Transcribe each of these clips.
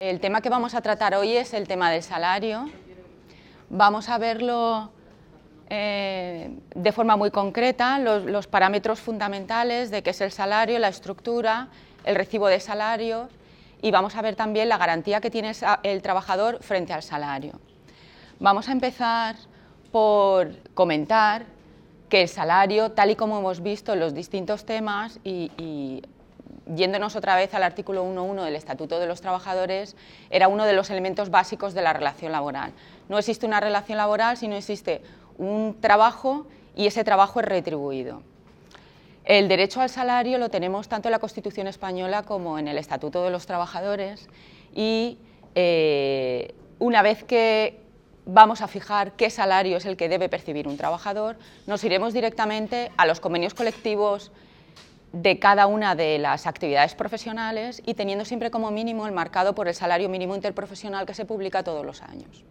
El tema que vamos a tratar hoy es el tema del salario. Vamos a verlo eh, de forma muy concreta, los, parámetros fundamentales de qué es el salario, la estructura, el recibo de salario y vamos a ver también la garantía que tiene el trabajador frente al salario. Vamos a empezar por comentar que el salario, tal y como hemos visto en los distintos temas y yéndonos otra vez al artículo 1.1 del Estatuto de los Trabajadores, era uno de los elementos básicos de la relación laboral. No existe una relación laboral si no existe un trabajo y ese trabajo es retribuido. El derecho al salario lo tenemos tanto en la Constitución española como en el Estatuto de los Trabajadores y eh, una vez que vamos a fijar qué salario es el que debe percibir un trabajador, nos iremos directamente a los convenios colectivos de cada una de las actividades profesionales y teniendo siempre como mínimo el marcado por el salario mínimo interprofesional que se publica todos los años.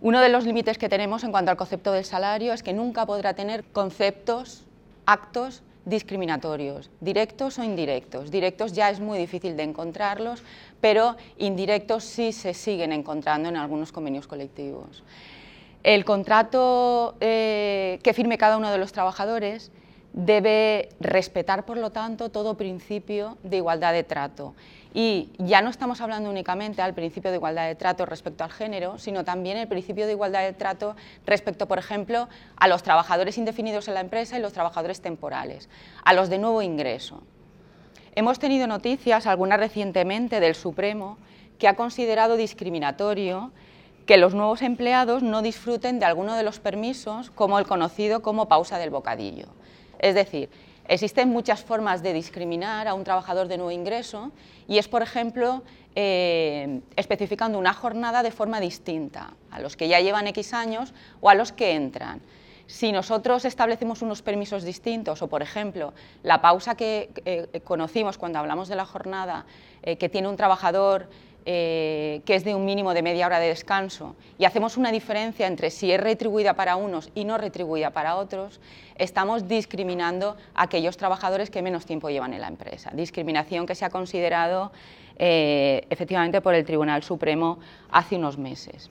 Uno de los límites que tenemos en cuanto al concepto del salario es que nunca podrá tener conceptos, actos discriminatorios, directos o indirectos. Directos ya es muy difícil de encontrarlos, pero indirectos sí se siguen encontrando en algunos convenios colectivos. El contrato eh, que firme cada uno de los trabajadores debe respetar, por lo tanto, todo principio de igualdad de trato. Y ya no estamos hablando únicamente al principio de igualdad de trato respecto al género, sino también el principio de igualdad de trato respecto, por ejemplo, a los trabajadores indefinidos en la empresa y los trabajadores temporales, a los de nuevo ingreso. Hemos tenido noticias, algunas recientemente, del Supremo, que ha considerado discriminatorio que los nuevos empleados no disfruten de alguno de los permisos, como el conocido como pausa del bocadillo. Es decir, existen muchas formas de discriminar a un trabajador de nuevo ingreso y es, por ejemplo, eh, especificando una jornada de forma distinta a los que ya llevan X años o a los que entran. Si nosotros establecemos unos permisos distintos o, por ejemplo, la pausa que eh, conocimos cuando hablamos de la jornada eh, que tiene un trabajador eh, que es de un mínimo de media hora de descanso, y hacemos una diferencia entre si es retribuida para unos y no retribuida para otros, estamos discriminando a aquellos trabajadores que menos tiempo llevan en la empresa. Discriminación que se ha considerado eh, efectivamente por el Tribunal Supremo hace unos meses.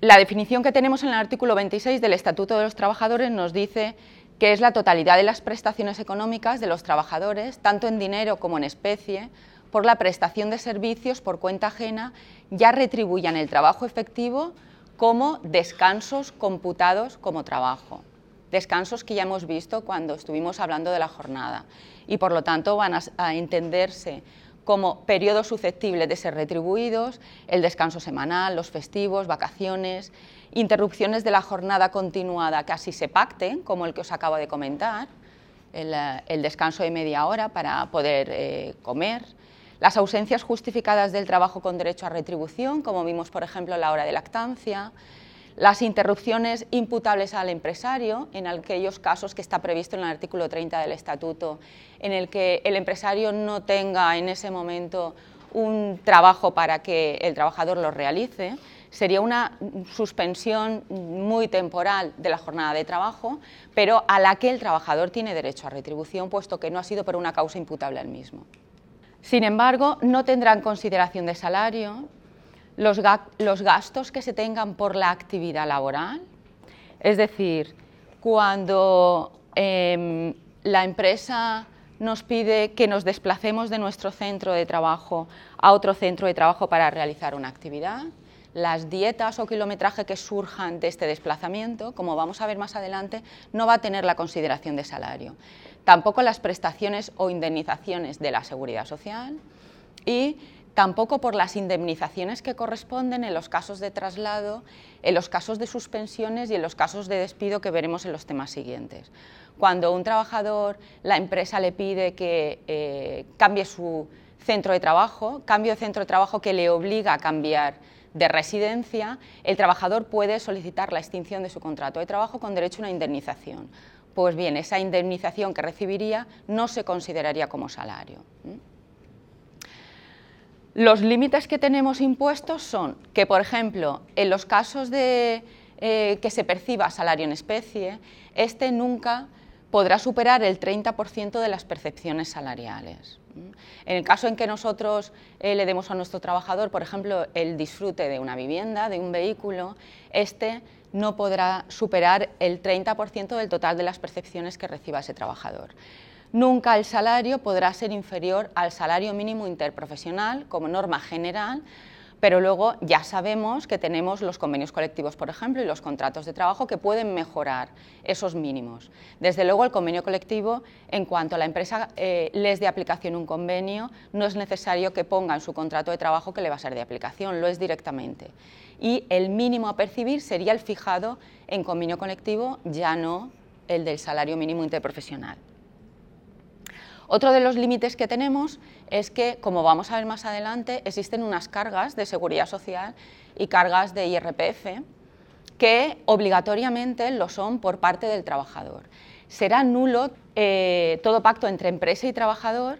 La definición que tenemos en el artículo 26 del Estatuto de los Trabajadores nos dice que es la totalidad de las prestaciones económicas de los trabajadores, tanto en dinero como en especie, por la prestación de servicios por cuenta ajena ya retribuyan el trabajo efectivo como descansos computados como trabajo. Descansos que ya hemos visto cuando estuvimos hablando de la jornada y por lo tanto van a, entenderse como periodos susceptibles de ser retribuidos, el descanso semanal, los festivos, vacaciones, interrupciones de la jornada continuada que así se pacten, como el que os acabo de comentar, el, descanso de media hora para poder eh, comer, las ausencias justificadas del trabajo con derecho a retribución, como vimos por ejemplo la hora de lactancia, las interrupciones imputables al empresario, en aquellos casos que está previsto en el artículo 30 del Estatuto, en el que el empresario no tenga en ese momento un trabajo para que el trabajador lo realice, sería una suspensión muy temporal de la jornada de trabajo, pero a la que el trabajador tiene derecho a retribución, puesto que no ha sido por una causa imputable al mismo. Sin embargo, no tendrán consideración de salario los, gastos que se tengan por la actividad laboral. Es decir, cuando em, la empresa nos pide que nos desplacemos de nuestro centro de trabajo a otro centro de trabajo para realizar una actividad, las dietas o kilometraje que surjan de este desplazamiento, como vamos a ver más adelante, no va a tener la consideración de salario tampoco las prestaciones o indemnizaciones de la seguridad social y tampoco por las indemnizaciones que corresponden en los casos de traslado, en los casos de suspensiones y en los casos de despido que veremos en los temas siguientes. Cuando un trabajador, la empresa le pide que eh, cambie su centro de trabajo, cambio de centro de trabajo que le obliga a cambiar de residencia, el trabajador puede solicitar la extinción de su contrato de trabajo con derecho a una indemnización pues bien, esa indemnización que recibiría no se consideraría como salario. Los límites que tenemos impuestos son que, por ejemplo, en los casos de eh, que se perciba salario en especie, este nunca podrá superar el 30% de las percepciones salariales. En el caso en que nosotros eh, le demos a nuestro trabajador, por ejemplo, el disfrute de una vivienda, de un vehículo, este no podrá superar el 30% del total de las percepciones que reciba ese trabajador. Nunca el salario podrá ser inferior al salario mínimo interprofesional como norma general, pero luego ya sabemos que tenemos los convenios colectivos, por ejemplo, y los contratos de trabajo que pueden mejorar esos mínimos. Desde luego, el convenio colectivo, en cuanto a la empresa eh, les de aplicación un convenio, no es necesario que ponga en su contrato de trabajo que le va a ser de aplicación, lo es directamente. Y el mínimo a percibir sería el fijado en convenio colectivo, ya no el del salario mínimo interprofesional. Otro de los límites que tenemos es que, como vamos a ver más adelante, existen unas cargas de seguridad social y cargas de IRPF que obligatoriamente lo son por parte del trabajador. Será nulo eh, todo pacto entre empresa y trabajador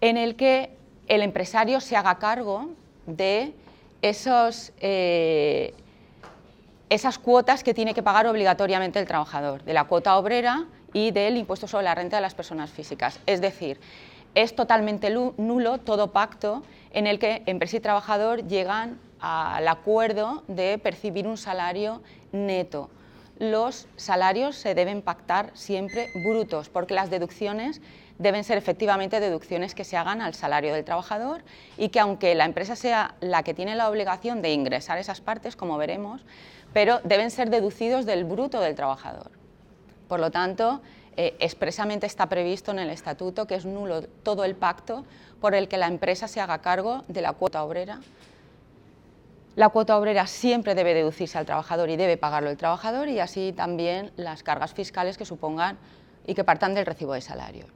en el que el empresario se haga cargo de esos, eh, esas cuotas que tiene que pagar obligatoriamente el trabajador, de la cuota obrera y del impuesto sobre la renta de las personas físicas. Es decir, es totalmente nulo todo pacto en el que empresa y trabajador llegan al acuerdo de percibir un salario neto. Los salarios se deben pactar siempre brutos, porque las deducciones deben ser efectivamente deducciones que se hagan al salario del trabajador y que aunque la empresa sea la que tiene la obligación de ingresar esas partes, como veremos, pero deben ser deducidos del bruto del trabajador. Por lo tanto, eh, expresamente está previsto en el estatuto que es nulo todo el pacto por el que la empresa se haga cargo de la cuota obrera. La cuota obrera siempre debe deducirse al trabajador y debe pagarlo el trabajador y así también las cargas fiscales que supongan y que partan del recibo de salario.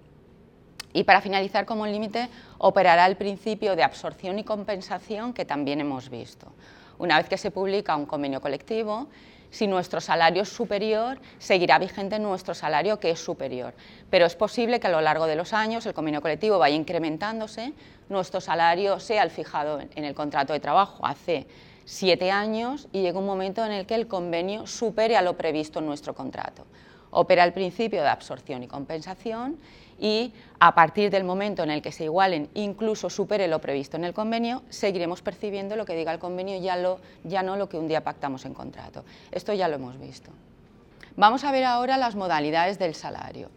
Y para finalizar como límite, operará el principio de absorción y compensación que también hemos visto. Una vez que se publica un convenio colectivo, si nuestro salario es superior, seguirá vigente nuestro salario que es superior. Pero es posible que a lo largo de los años el convenio colectivo vaya incrementándose, nuestro salario sea el fijado en el contrato de trabajo hace siete años y llega un momento en el que el convenio supere a lo previsto en nuestro contrato. Opera el principio de absorción y compensación y a partir del momento en el que se igualen, incluso supere lo previsto en el convenio, seguiremos percibiendo lo que diga el convenio, ya, ya no lo que un día pactamos en contrato. Esto ya lo hemos visto. Vamos a ver ahora las modalidades del salario.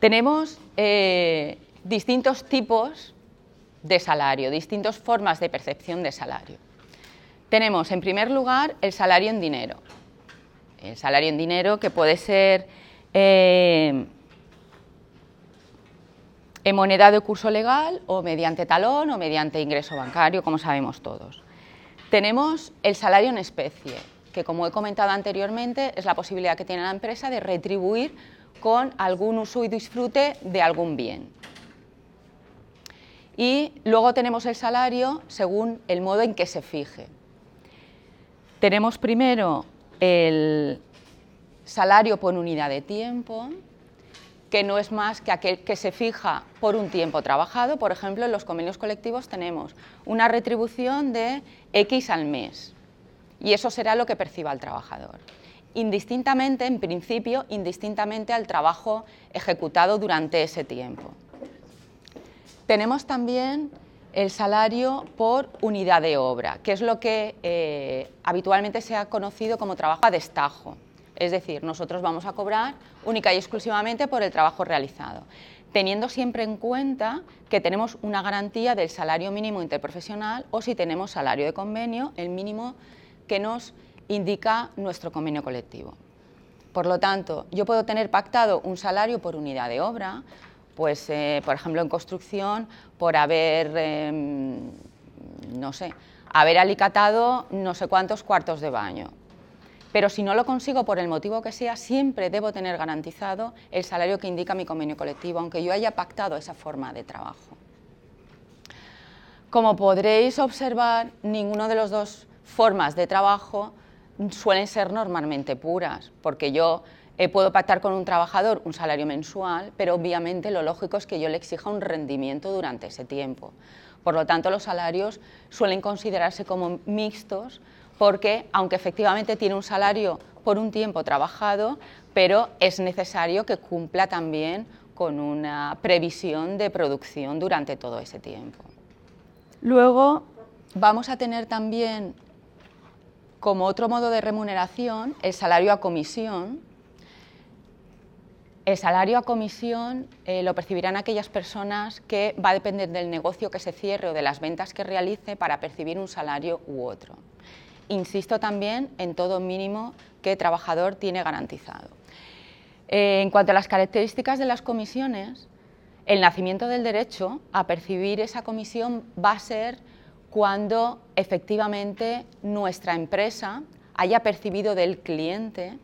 Tenemos eh, distintos tipos de salario, distintas formas de percepción de salario. Tenemos, en primer lugar, el salario en dinero. El salario en dinero que puede ser eh, en moneda de curso legal o mediante talón o mediante ingreso bancario, como sabemos todos. Tenemos el salario en especie, que como he comentado anteriormente es la posibilidad que tiene la empresa de retribuir con algún uso y disfrute de algún bien. Y luego tenemos el salario según el modo en que se fije. Tenemos primero el salario por unidad de tiempo, que no es más que aquel que se fija por un tiempo trabajado. Por ejemplo, en los convenios colectivos tenemos una retribución de X al mes y eso será lo que perciba el trabajador. Indistintamente, en principio, indistintamente al trabajo ejecutado durante ese tiempo. Tenemos también el salario por unidad de obra, que es lo que eh, habitualmente se ha conocido como trabajo a destajo. Es decir, nosotros vamos a cobrar única y exclusivamente por el trabajo realizado, teniendo siempre en cuenta que tenemos una garantía del salario mínimo interprofesional o si tenemos salario de convenio, el mínimo que nos indica nuestro convenio colectivo. Por lo tanto, yo puedo tener pactado un salario por unidad de obra, pues, eh, por ejemplo, en construcción, por haber, em, no sé, haber alicatado no sé cuántos cuartos de baño pero si no lo consigo por el motivo que sea, siempre debo tener garantizado el salario que indica mi convenio colectivo, aunque yo haya pactado esa forma de trabajo. Como podréis observar, ninguna de las dos formas de trabajo suelen ser normalmente puras, porque yo eh, puedo pactar con un trabajador un salario mensual, pero obviamente lo lógico es que yo le exija un rendimiento durante ese tiempo. Por lo tanto, los salarios suelen considerarse como mixtos porque, aunque efectivamente tiene un salario por un tiempo trabajado, pero es necesario que cumpla también con una previsión de producción durante todo ese tiempo. Luego vamos a tener también como otro modo de remuneración el salario a comisión, el salario a comisión eh, lo percibirán aquellas personas que va a depender del negocio que se cierre o de las ventas que realice para percibir un salario u otro. Insisto también en todo mínimo que el trabajador tiene garantizado. Eh, en cuanto a las características de las comisiones, el nacimiento del derecho a percibir esa comisión va a ser cuando efectivamente nuestra empresa haya percibido del cliente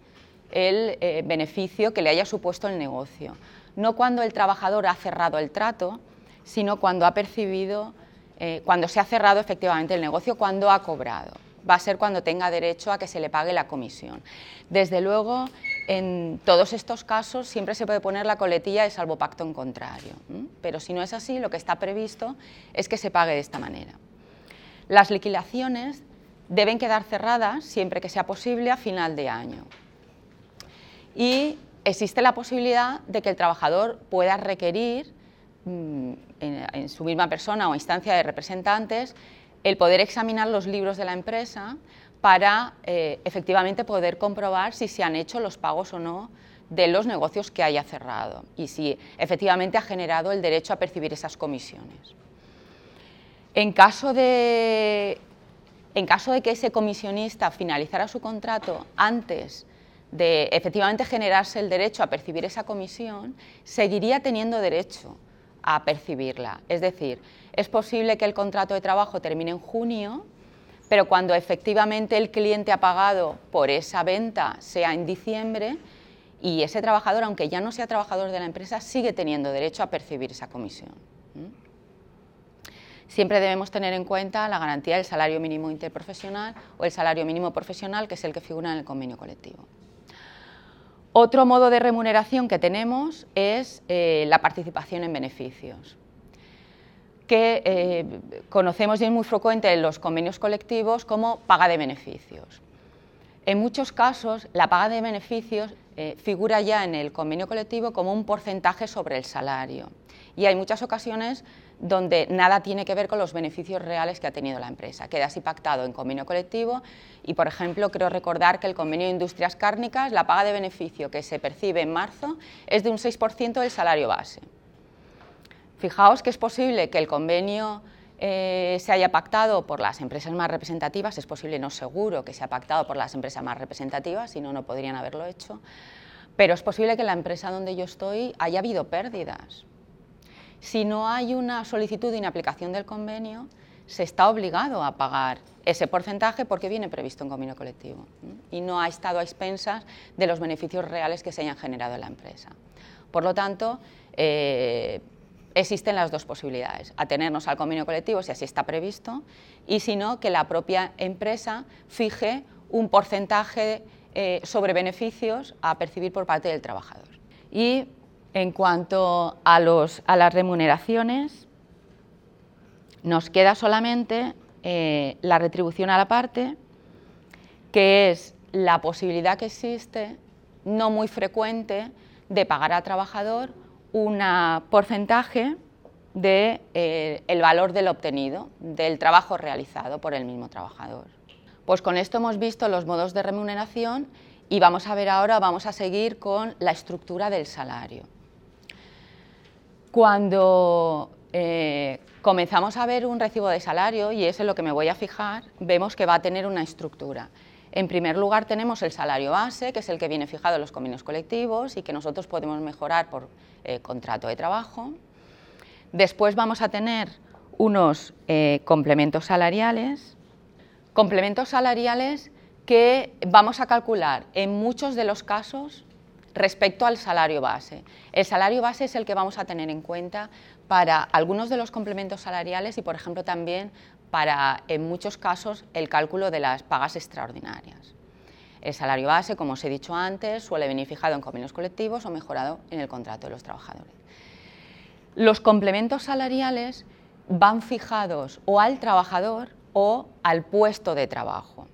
el eh, beneficio que le haya supuesto el negocio. No cuando el trabajador ha cerrado el trato, sino cuando ha percibido, eh, cuando se ha cerrado efectivamente el negocio, cuando ha cobrado. Va a ser cuando tenga derecho a que se le pague la comisión. Desde luego, en todos estos casos siempre se puede poner la coletilla de salvo pacto en contrario, pero si no es así, lo que está previsto es que se pague de esta manera. Las liquidaciones deben quedar cerradas siempre que sea posible a final de año y existe la posibilidad de que el trabajador pueda requerir mm, en, su misma persona o instancia de representantes el poder examinar los libros de la empresa para eh, efectivamente poder comprobar si se han hecho los pagos o no de los negocios que haya cerrado y si efectivamente ha generado el derecho a percibir esas comisiones. En caso de, en caso de que ese comisionista finalizara su contrato antes de efectivamente generarse el derecho a percibir esa comisión, seguiría teniendo derecho a percibirla. Es decir, es posible que el contrato de trabajo termine en junio, pero cuando efectivamente el cliente ha pagado por esa venta sea en diciembre, y ese trabajador, aunque ya no sea trabajador de la empresa, sigue teniendo derecho a percibir esa comisión. Siempre debemos tener en cuenta la garantía del salario mínimo interprofesional o el salario mínimo profesional, que es el que figura en el convenio colectivo. Otro modo de remuneración que tenemos es eh, la participación en beneficios, que eh, conocemos y es muy frecuente en los convenios colectivos como paga de beneficios. En muchos casos, la paga de beneficios eh, figura ya en el convenio colectivo como un porcentaje sobre el salario y hay muchas ocasiones donde nada tiene que ver con los beneficios reales que ha tenido la empresa. Queda así pactado en convenio colectivo y, por ejemplo, creo recordar que el convenio de industrias cárnicas, la paga de beneficio que se percibe en marzo es de un 6% del salario base. Fijaos que es posible que el convenio eh, se haya pactado por las empresas más representativas, es posible, no seguro, que se ha pactado por las empresas más representativas, si no, no podrían haberlo hecho, pero es posible que la empresa donde yo estoy haya habido pérdidas, si no hay una solicitud de inaplicación del convenio, se está obligado a pagar ese porcentaje porque viene previsto en convenio colectivo y no ha estado a expensas de los beneficios reales que se hayan generado en la empresa. Por lo tanto, eh, existen las dos posibilidades, atenernos al convenio colectivo si así está previsto y si no, que la propia empresa fije un porcentaje eh, sobre beneficios a percibir por parte del trabajador. Y en cuanto a, las remuneraciones, nos queda solamente eh, la retribución a la parte, que es la posibilidad que existe, no muy frecuente, de pagar al trabajador un porcentaje del de, eh, valor del obtenido, del trabajo realizado por el mismo trabajador. Pues con esto hemos visto los modos de remuneración y vamos a ver ahora, vamos a seguir con la estructura del salario. Cuando eh, comenzamos a ver un recibo de salario, y es en lo que me voy a fijar, vemos que va a tener una estructura. En primer lugar tenemos el salario base, que es el que viene fijado en los convenios colectivos y que nosotros podemos mejorar por eh, contrato de trabajo. Después vamos a tener unos eh, complementos salariales, complementos salariales que vamos a calcular en muchos de los casos respecto al salario base. El salario base es el que vamos a tener en cuenta para algunos de los complementos salariales y, por ejemplo, también para, en muchos casos, el cálculo de las pagas extraordinarias. El salario base, como os he dicho antes, suele venir fijado en convenios colectivos o mejorado en el contrato de los trabajadores. Los complementos salariales van fijados o al trabajador o al puesto de trabajo.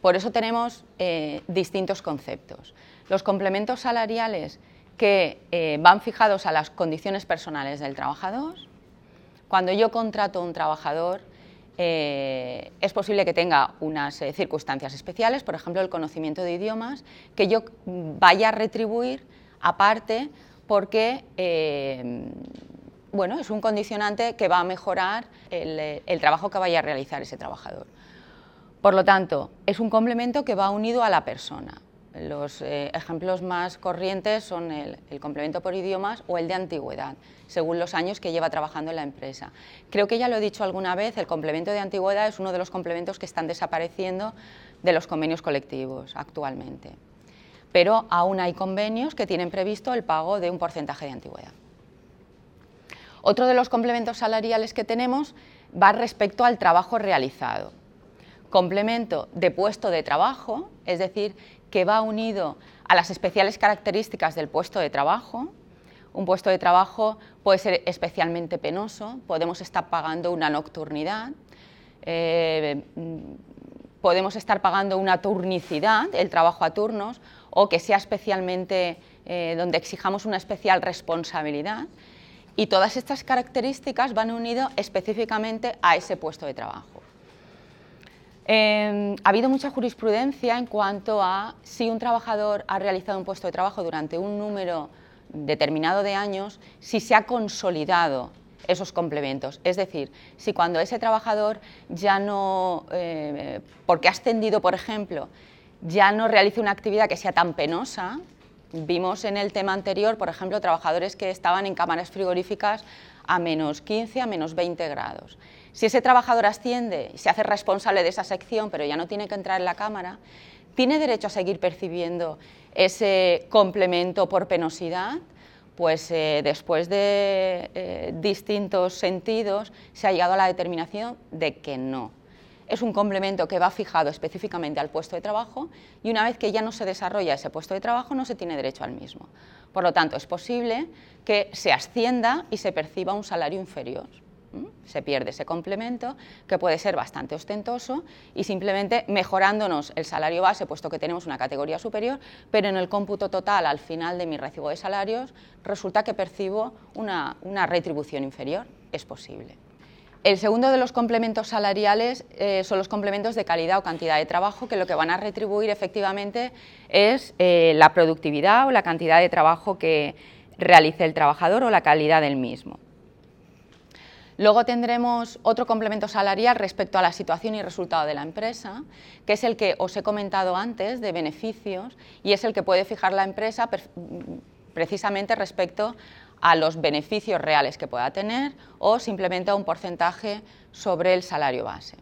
Por eso tenemos eh, distintos conceptos. Los complementos salariales que eh, van fijados a las condiciones personales del trabajador. Cuando yo contrato a un trabajador, eh, es posible que tenga unas circunstancias especiales, por ejemplo, el conocimiento de idiomas, que yo vaya a retribuir aparte porque bueno, es un condicionante que va a mejorar el trabajo que vaya a realizar ese trabajador. Por lo tanto, es un complemento que va unido a la persona. Los eh, ejemplos más corrientes son el, complemento por idiomas o el de antigüedad, según los años que lleva trabajando en la empresa. Creo que ya lo he dicho alguna vez, el complemento de antigüedad es uno de los complementos que están desapareciendo de los convenios colectivos actualmente. Pero aún hay convenios que tienen previsto el pago de un porcentaje de antigüedad. Otro de los complementos salariales que tenemos va respecto al trabajo realizado complemento de puesto de trabajo, es decir, que va unido a las especiales características del puesto de trabajo. Un puesto de trabajo puede ser especialmente penoso, podemos estar pagando una nocturnidad, eh, podemos estar pagando una turnicidad, el trabajo a turnos, o que sea especialmente eh, donde exijamos una especial responsabilidad. Y todas estas características van unidas específicamente a ese puesto de trabajo. Em, ha habido mucha jurisprudencia en cuanto a si un trabajador ha realizado un puesto de trabajo durante un número determinado de años, si se ha consolidado esos complementos. Es decir, si cuando ese trabajador ya no, eh, porque ha ascendido, por ejemplo, ya no realiza una actividad que sea tan penosa, vimos en el tema anterior, por ejemplo, trabajadores que estaban en cámaras frigoríficas a menos 15, a menos 20 grados. Si ese trabajador asciende y se hace responsable de esa sección, pero ya no tiene que entrar en la Cámara, ¿tiene derecho a seguir percibiendo ese complemento por penosidad? Pues eh, después de eh, distintos sentidos se ha llegado a la determinación de que no. Es un complemento que va fijado específicamente al puesto de trabajo y una vez que ya no se desarrolla ese puesto de trabajo no se tiene derecho al mismo. Por lo tanto, es posible que se ascienda y se perciba un salario inferior se pierde ese complemento, que puede ser bastante ostentoso, y simplemente mejorándonos el salario base, puesto que tenemos una categoría superior, pero en el cómputo total, al final de mi recibo de salarios, resulta que percibo una, retribución inferior. Es posible. El segundo de los complementos salariales eh, son los complementos de calidad o cantidad de trabajo, que lo que van a retribuir efectivamente es eh, la productividad o la cantidad de trabajo que realice el trabajador o la calidad del mismo. Luego tendremos otro complemento salarial respecto a la situación y resultado de la empresa, que es el que os he comentado antes de beneficios y es el que puede fijar la empresa precisamente respecto a los beneficios reales que pueda tener o simplemente a un porcentaje sobre el salario base.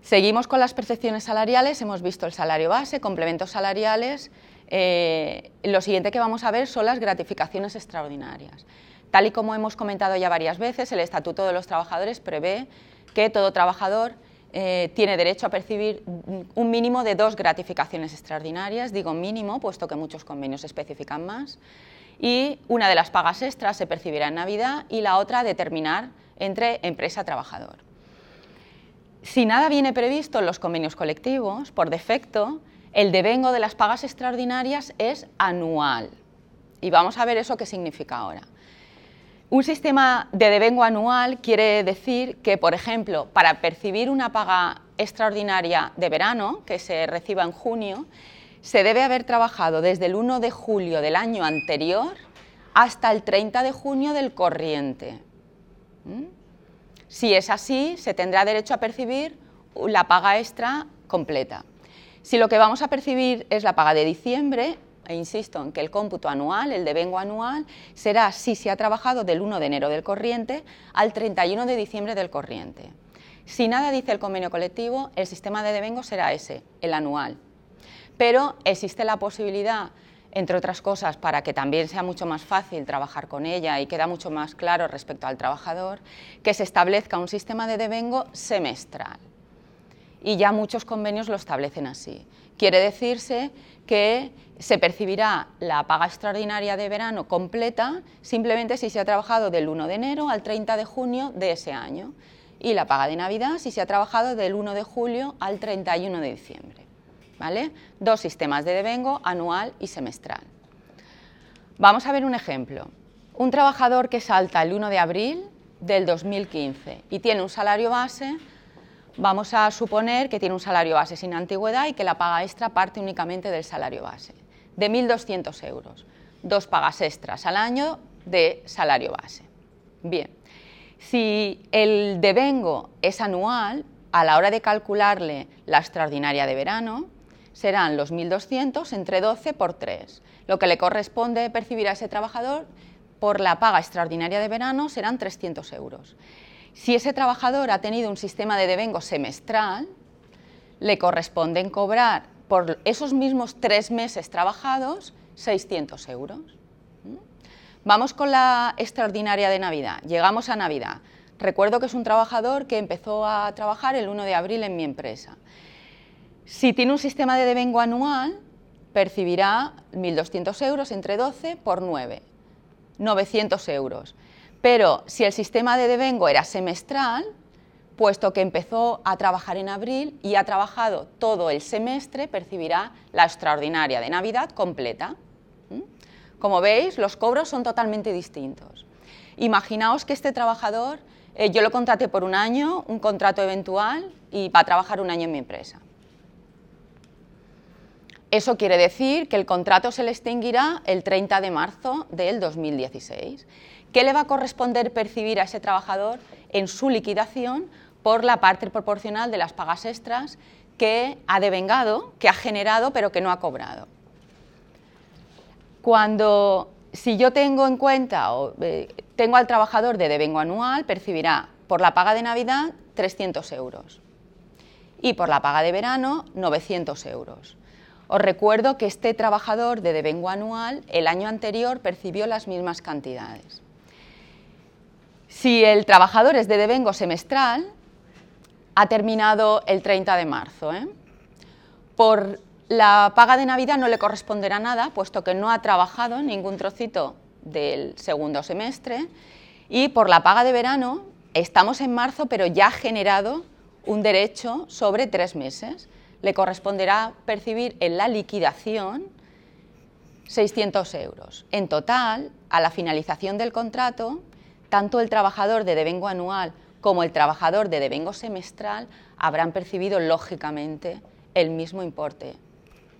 Seguimos con las percepciones salariales, hemos visto el salario base, complementos salariales. Eh, lo siguiente que vamos a ver son las gratificaciones extraordinarias. Tal y como hemos comentado ya varias veces, el Estatuto de los Trabajadores prevé que todo trabajador eh, tiene derecho a percibir un mínimo de dos gratificaciones extraordinarias, digo mínimo, puesto que muchos convenios especifican más, y una de las pagas extras se percibirá en Navidad y la otra determinar entre empresa-trabajador. Si nada viene previsto en los convenios colectivos, por defecto, el devengo de las pagas extraordinarias es anual. Y vamos a ver eso qué significa ahora. Un sistema de devengo anual quiere decir que, por ejemplo, para percibir una paga extraordinaria de verano, que se reciba en junio, se debe haber trabajado desde el 1 de julio del año anterior hasta el 30 de junio del corriente. ¿Mm? Si es así, se tendrá derecho a percibir la paga extra completa. Si lo que vamos a percibir es la paga de diciembre, e insisto en que el cómputo anual, el devengo anual, será si se ha trabajado del 1 de enero del corriente al 31 de diciembre del corriente. Si nada dice el convenio colectivo, el sistema de devengo será ese, el anual. Pero existe la posibilidad, entre otras cosas, para que también sea mucho más fácil trabajar con ella y queda mucho más claro respecto al trabajador, que se establezca un sistema de devengo semestral. y ya muchos convenios lo establecen así. Quiere decirse que se percibirá la paga extraordinaria de verano completa simplemente si se ha trabajado del 1 de enero al 30 de junio de ese año y la paga de Navidad si se ha trabajado del 1 de julio al 31 de diciembre. ¿Vale? Dos sistemas de devengo, anual y semestral. Vamos a ver un ejemplo. Un trabajador que salta el 1 de abril del 2015 y tiene un salario base, vamos a suponer que tiene un salario base sin antigüedad y que la paga extra parte únicamente del salario base, de 1.200 euros. Dos pagas extras al año de salario base. Bien, si el devengo es anual, a la hora de calcularle la extraordinaria de verano, serán los 1.200 entre 12 por 3. Lo que le corresponde percibir a ese trabajador por la paga extraordinaria de verano serán 300 euros. Si ese trabajador ha tenido un sistema de devengo semestral, le corresponden cobrar por esos mismos tres meses trabajados 600 euros. Vamos con la extraordinaria de Navidad. Llegamos a Navidad. Recuerdo que es un trabajador que empezó a trabajar el 1 de abril en mi empresa. Si tiene un sistema de devengo anual, percibirá 1.200 euros entre 12 por 9, 900 euros. Pero si el sistema de devengo era semestral, puesto que empezó a trabajar en abril y ha trabajado todo el semestre, percibirá la extraordinaria de Navidad completa. ¿Mm? Como veis, los cobros son totalmente distintos. Imaginaos que este trabajador, eh, yo lo contraté por un año, un contrato eventual, y va a trabajar un año en mi empresa. Eso quiere decir que el contrato se le extinguirá el 30 de marzo del 2016. ¿Qué le va a corresponder percibir a ese trabajador en su liquidación por la parte proporcional de las pagas extras que ha devengado, que ha generado, pero que no ha cobrado? Cuando, si yo tengo en cuenta, o, eh, tengo al trabajador de devengo anual, percibirá por la paga de Navidad 300 euros y por la paga de verano 900 euros. Os recuerdo que este trabajador de devengo anual el año anterior percibió las mismas cantidades. Si el trabajador es de devengo semestral, ha terminado el 30 de marzo. ¿eh? Por la paga de Navidad no le corresponderá nada, puesto que no ha trabajado ningún trocito del segundo semestre. Y por la paga de verano, estamos en marzo, pero ya ha generado un derecho sobre tres meses le corresponderá percibir en la liquidación 600 euros. En total, a la finalización del contrato, tanto el trabajador de devengo anual como el trabajador de devengo semestral habrán percibido lógicamente el mismo importe,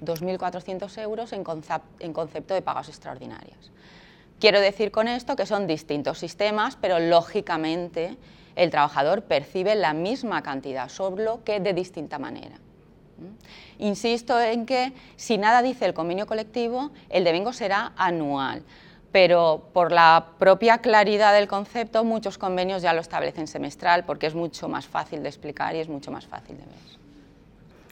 2.400 euros en, concepto de pagas extraordinarias. Quiero decir con esto que son distintos sistemas, pero lógicamente el trabajador percibe la misma cantidad, solo que de distinta manera. Insisto en que si nada dice el convenio colectivo, el devengo será anual, pero por la propia claridad del concepto muchos convenios ya lo establecen semestral porque es mucho más fácil de explicar y es mucho más fácil de ver.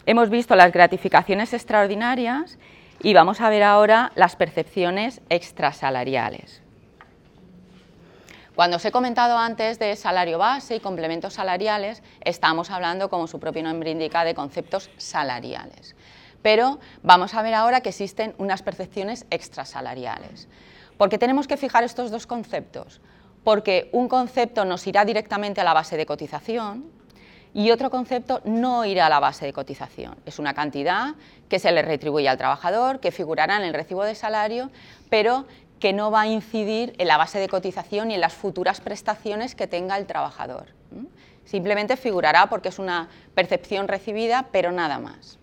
Hemos visto las gratificaciones extraordinarias y vamos a ver ahora las percepciones extrasalariales. Cuando os he comentado antes de salario base y complementos salariales, estamos hablando, como su propio nombre indica, de conceptos salariales. Pero vamos a ver ahora que existen unas percepciones extrasalariales. ¿Por qué tenemos que fijar estos dos conceptos? Porque un concepto nos irá directamente a la base de cotización y otro concepto no irá a la base de cotización. Es una cantidad que se le retribuye al trabajador, que figurará en el recibo de salario, pero que no va a incidir en la base de cotización y en las futuras prestaciones que tenga el trabajador. Simplemente figurará porque es una percepción recibida, pero nada más.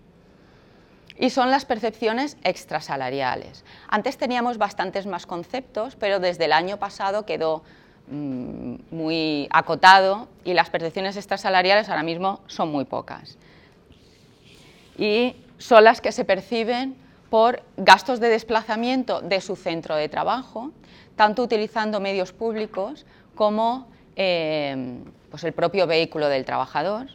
Y son las percepciones extrasalariales. Antes teníamos bastantes más conceptos, pero desde el año pasado quedó mm, muy acotado y las percepciones extrasalariales ahora mismo son muy pocas. Y son las que se perciben por gastos de desplazamiento de su centro de trabajo, tanto utilizando medios públicos como eh, pues el propio vehículo del trabajador.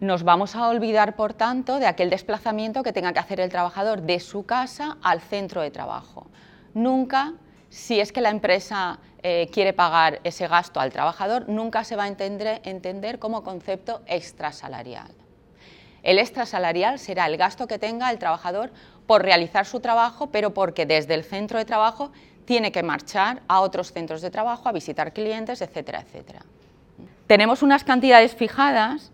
Nos vamos a olvidar, por tanto, de aquel desplazamiento que tenga que hacer el trabajador de su casa al centro de trabajo. Nunca, si es que la empresa eh, quiere pagar ese gasto al trabajador, nunca se va a entender, entender como concepto extrasalarial. El extrasalarial será el gasto que tenga el trabajador por realizar su trabajo, pero porque desde el centro de trabajo tiene que marchar a otros centros de trabajo, a visitar clientes, etcétera, etcétera. Tenemos unas cantidades fijadas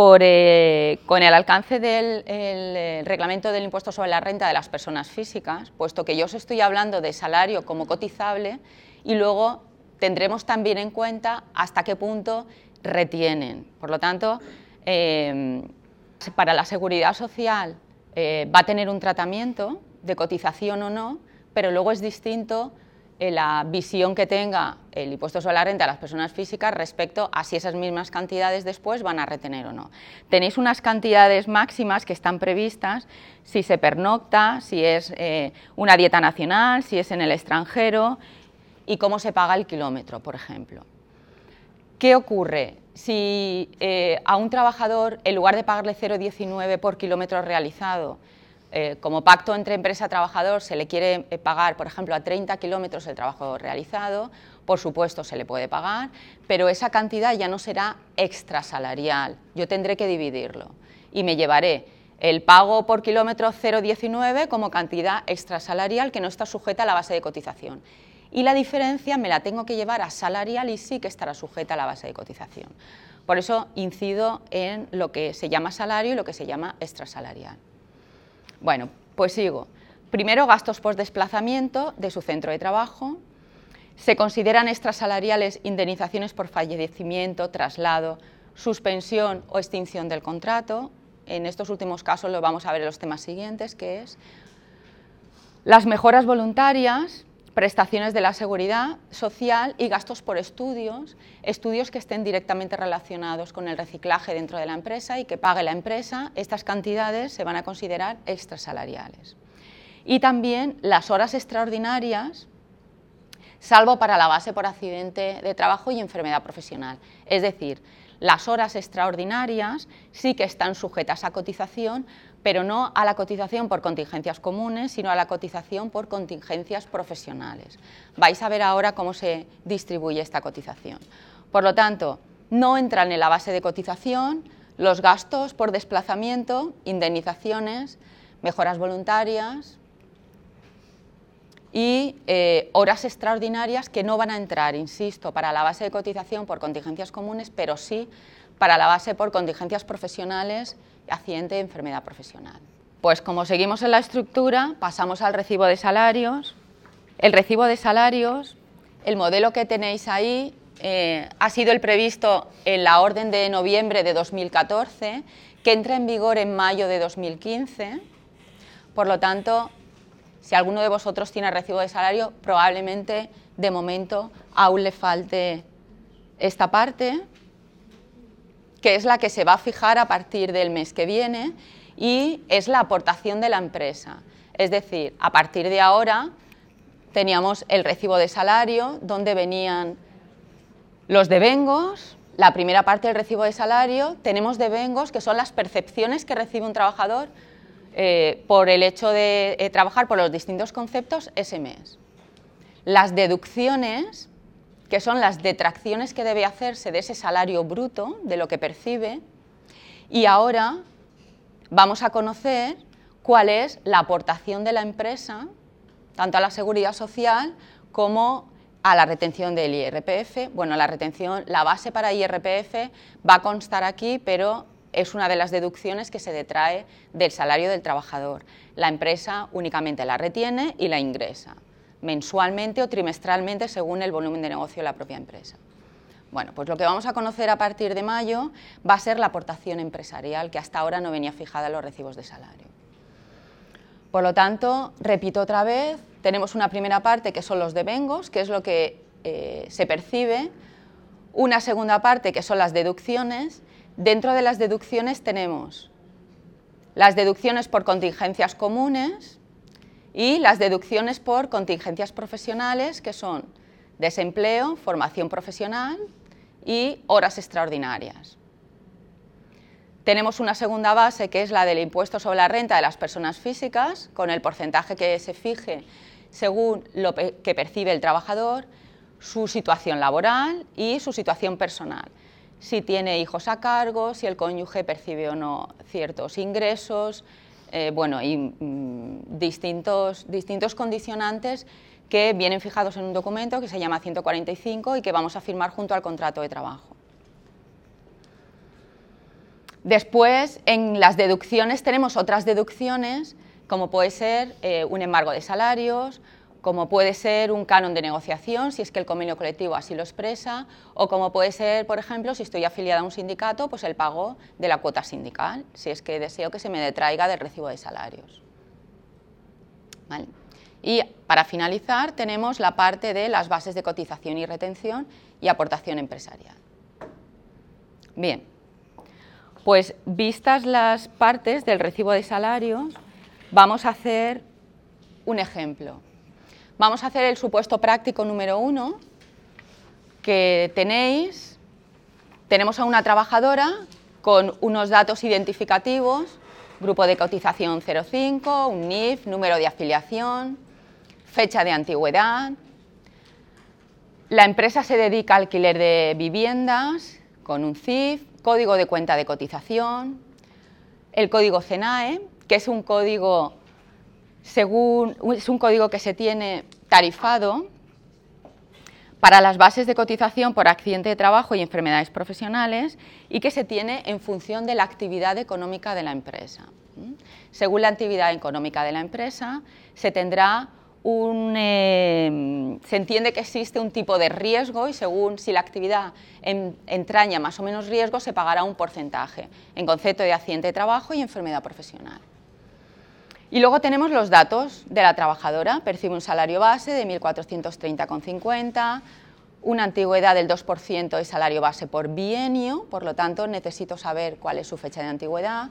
eh, con el alcance del eh, reglamento del impuesto sobre la renta de las personas físicas, puesto que yo os estoy hablando de salario como cotizable y luego tendremos también en cuenta hasta qué punto retienen. Por lo tanto, eh, para la seguridad social va a tener un tratamiento de cotización o no, pero luego es distinto la visión que tenga el impuesto sobre la renta de las personas físicas respecto a si esas mismas cantidades después van a retener o no. Tenéis unas cantidades máximas que están previstas si se pernocta, si es eh, una dieta nacional, si es en el extranjero y cómo se paga el kilómetro, por ejemplo. ¿Qué ocurre? Si eh, a un trabajador, en lugar de pagarle 0,19 por kilómetro realizado, eh, como pacto entre empresa y trabajador se le quiere eh, pagar, por ejemplo, a 30 kilómetros el trabajo realizado, por supuesto se le puede pagar, pero esa cantidad ya no será extrasalarial, yo tendré que dividirlo y me llevaré el pago por kilómetro 0,19 como cantidad extrasalarial que no está sujeta a la base de cotización. Y la diferencia me la tengo que llevar a salarial y sí que estará sujeta a la base de cotización. Por eso incido en lo que se llama salario y lo que se llama extrasalarial. Bueno, pues sigo. Primero, gastos por desplazamiento de su centro de trabajo. Se consideran extrasalariales indemnizaciones por fallecimiento, traslado, suspensión o extinción del contrato. En estos últimos casos lo vamos a ver en los temas siguientes, que es las mejoras voluntarias, prestaciones de la seguridad social y gastos por estudios, estudios que estén directamente relacionados con el reciclaje dentro de la empresa y que pague la empresa, estas cantidades se van a considerar extrasalariales. Y también las horas extraordinarias, salvo para la base por accidente de trabajo y enfermedad profesional. Es decir, las horas extraordinarias sí que están sujetas a cotización, pero no a la cotización por contingencias comunes, sino a la cotización por contingencias profesionales. Vais a ver ahora cómo se distribuye esta cotización. Por lo tanto, no entran en la base de cotización los gastos por desplazamiento, indemnizaciones, mejoras voluntarias y eh, horas extraordinarias que no van a entrar, insisto, para la base de cotización por contingencias comunes, pero sí para la base por contingencias profesionales accidente de enfermedad profesional. Pues como seguimos en la estructura, pasamos al recibo de salarios. El recibo de salarios, el modelo que tenéis ahí, eh, ha sido el previsto en la orden de noviembre de 2014, que entra en vigor en mayo de 2015. Por lo tanto, si alguno de vosotros tiene recibo de salario, probablemente de momento aún le falte esta parte que es la que se va a fijar a partir del mes que viene y es la aportación de la empresa. Es decir, a partir de ahora teníamos el recibo de salario, donde venían los devengos, la primera parte del recibo de salario, tenemos devengos, que son las percepciones que recibe un trabajador eh, por el hecho de eh, trabajar por los distintos conceptos ese mes. Las deducciones que son las detracciones que debe hacerse de ese salario bruto, de lo que percibe, y ahora vamos a conocer cuál es la aportación de la empresa, tanto a la seguridad social como a la retención del IRPF. Bueno, la retención, la base para IRPF va a constar aquí, pero es una de las deducciones que se detrae del salario del trabajador. La empresa únicamente la retiene y la ingresa mensualmente o trimestralmente según el volumen de negocio de la propia empresa. Bueno, pues lo que vamos a conocer a partir de mayo va a ser la aportación empresarial, que hasta ahora no venía fijada en los recibos de salario. Por lo tanto, repito otra vez, tenemos una primera parte que son los devengos, que es lo que eh, se percibe, una segunda parte que son las deducciones. Dentro de las deducciones tenemos las deducciones por contingencias comunes, y las deducciones por contingencias profesionales, que son desempleo, formación profesional y horas extraordinarias. Tenemos una segunda base que es la del impuesto sobre la renta de las personas físicas, con el porcentaje que se fije según lo que percibe el trabajador. su situación laboral y su situación personal. Si tiene hijos a cargo, si el cónyuge percibe o no ciertos ingresos, eh, bueno, y mm, distintos, distintos condicionantes que vienen fijados en un documento que se llama 145 y que vamos a firmar junto al contrato de trabajo. Después, en las deducciones tenemos otras deducciones, como puede ser eh, un embargo de salarios, como puede ser un canon de negociación, si es que el convenio colectivo así lo expresa, o como puede ser, por ejemplo, si estoy afiliada a un sindicato, pues el pago de la cuota sindical, si es que deseo que se me detraiga del recibo de salarios. Y para finalizar tenemos la parte de las bases de cotización y retención y aportación empresarial. Bien, pues vistas las partes del recibo de salarios, vamos a hacer un ejemplo. Vamos a hacer el supuesto práctico número uno que tenéis. Tenemos a una trabajadora con unos datos identificativos, grupo de cotización 05, un NIF, número de afiliación, fecha de antigüedad. La empresa se dedica al alquiler de viviendas con un CIF, código de cuenta de cotización, el código CENAE, que es un código según, es un código que se tiene tarifado para las bases de cotización por accidente de trabajo y enfermedades profesionales y que se tiene en función de la actividad económica de la empresa. Según la actividad económica de la empresa, se tendrá un, eh, se entiende que existe un tipo de riesgo y según si la actividad entraña más o menos riesgo, se pagará un porcentaje en concepto de accidente de trabajo y enfermedad profesional. Y luego tenemos los datos de la trabajadora. Percibe un salario base de 1.430,50, una antigüedad del 2% de salario base por bienio, por lo tanto necesito saber cuál es su fecha de antigüedad,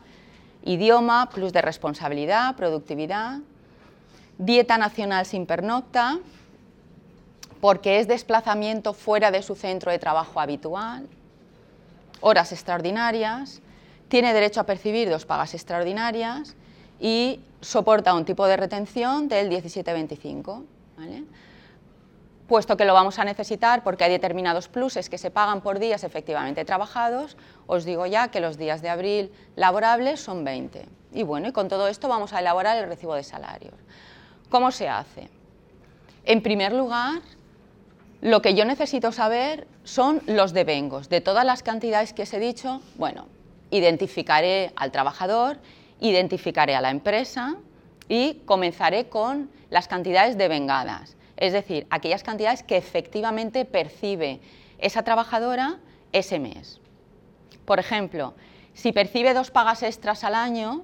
idioma, plus de responsabilidad, productividad, dieta nacional sin pernocta, porque es desplazamiento fuera de su centro de trabajo habitual, horas extraordinarias, tiene derecho a percibir dos pagas extraordinarias y soporta un tipo de retención del 1725. Puesto que lo vamos a necesitar porque hay determinados pluses que se pagan por días efectivamente trabajados, os digo ya que los días de abril laborables son 20. Y bueno, y con todo esto vamos a elaborar el recibo de salarios. ¿Cómo se hace? En primer lugar, lo que yo necesito saber son los devengos. De todas las cantidades que os he dicho, bueno, identificaré al trabajador identificaré a la empresa y comenzaré con las cantidades devengadas, es decir, aquellas cantidades que efectivamente percibe esa trabajadora ese mes. Por ejemplo, si percibe dos pagas extras al año,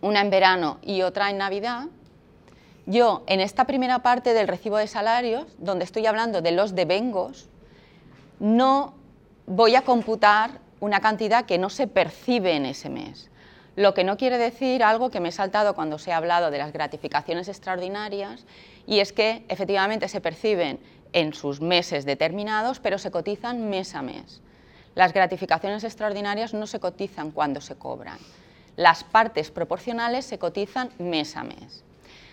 una en verano y otra en Navidad, yo en esta primera parte del recibo de salarios, donde estoy hablando de los devengos, no voy a computar una cantidad que no se percibe en ese mes. Lo que no quiere decir algo que me he saltado cuando se ha hablado de las gratificaciones extraordinarias, y es que efectivamente se perciben en sus meses determinados, pero se cotizan mes a mes. Las gratificaciones extraordinarias no se cotizan cuando se cobran. Las partes proporcionales se cotizan mes a mes.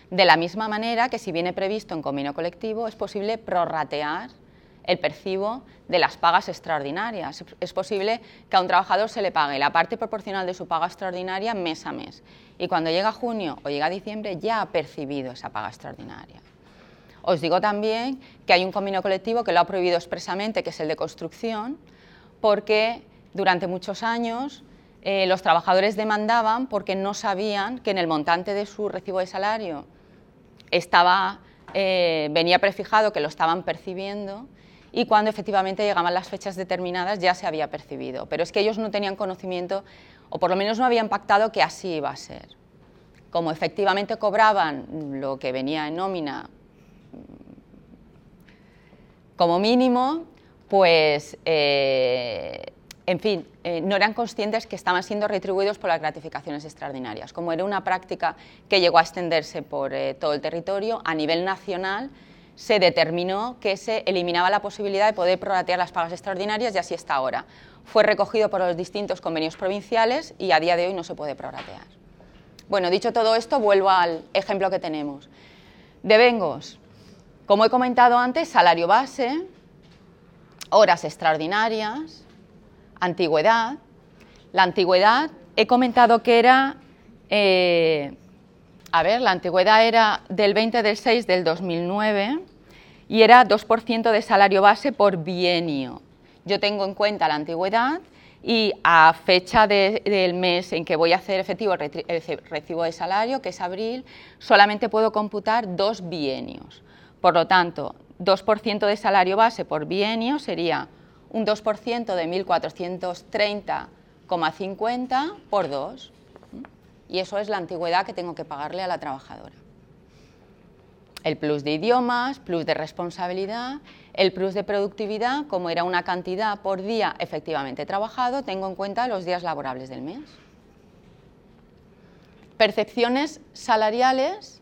De la misma manera que si viene previsto en convenio colectivo, es posible prorratear el percibo de las pagas extraordinarias. Es posible que a un trabajador se le pague la parte proporcional de su paga extraordinaria mes a mes y cuando llega junio o llega diciembre ya ha percibido esa paga extraordinaria. Os digo también que hay un convenio colectivo que lo ha prohibido expresamente, que es el de construcción, porque durante muchos años eh, los trabajadores demandaban porque no sabían que en el montante de su recibo de salario estaba, eh, venía prefijado que lo estaban percibiendo y cuando efectivamente llegaban las fechas determinadas ya se había percibido. Pero es que ellos no tenían conocimiento, o por lo menos no habían pactado que así iba a ser. Como efectivamente cobraban lo que venía en nómina como mínimo, pues, eh, en fin, eh, no eran conscientes que estaban siendo retribuidos por las gratificaciones extraordinarias. Como era una práctica que llegó a extenderse por eh, todo el territorio, a nivel nacional, se determinó que se eliminaba la posibilidad de poder prorratear las pagas extraordinarias y así está ahora. Fue recogido por los distintos convenios provinciales y a día de hoy no se puede prorratear. Bueno, dicho todo esto, vuelvo al ejemplo que tenemos. Devengos. Como he comentado antes, salario base, horas extraordinarias, antigüedad. La antigüedad, he comentado que era, eh, a ver, la antigüedad era del 20 del 6 del 2009 y era 2% de salario base por bienio. Yo tengo en cuenta la antigüedad y a fecha del mes en que voy a hacer efectivo el recibo de salario, que es abril, solamente puedo computar dos bienios. Por lo tanto, 2% de salario base por bienio sería un 2% de 1.430,50 por 2. Y eso es la antigüedad que tengo que pagarle a la trabajadora. El plus de idiomas, plus de responsabilidad, el plus de productividad, como era una cantidad por día efectivamente trabajado, tengo en cuenta los días laborables del mes. Percepciones salariales,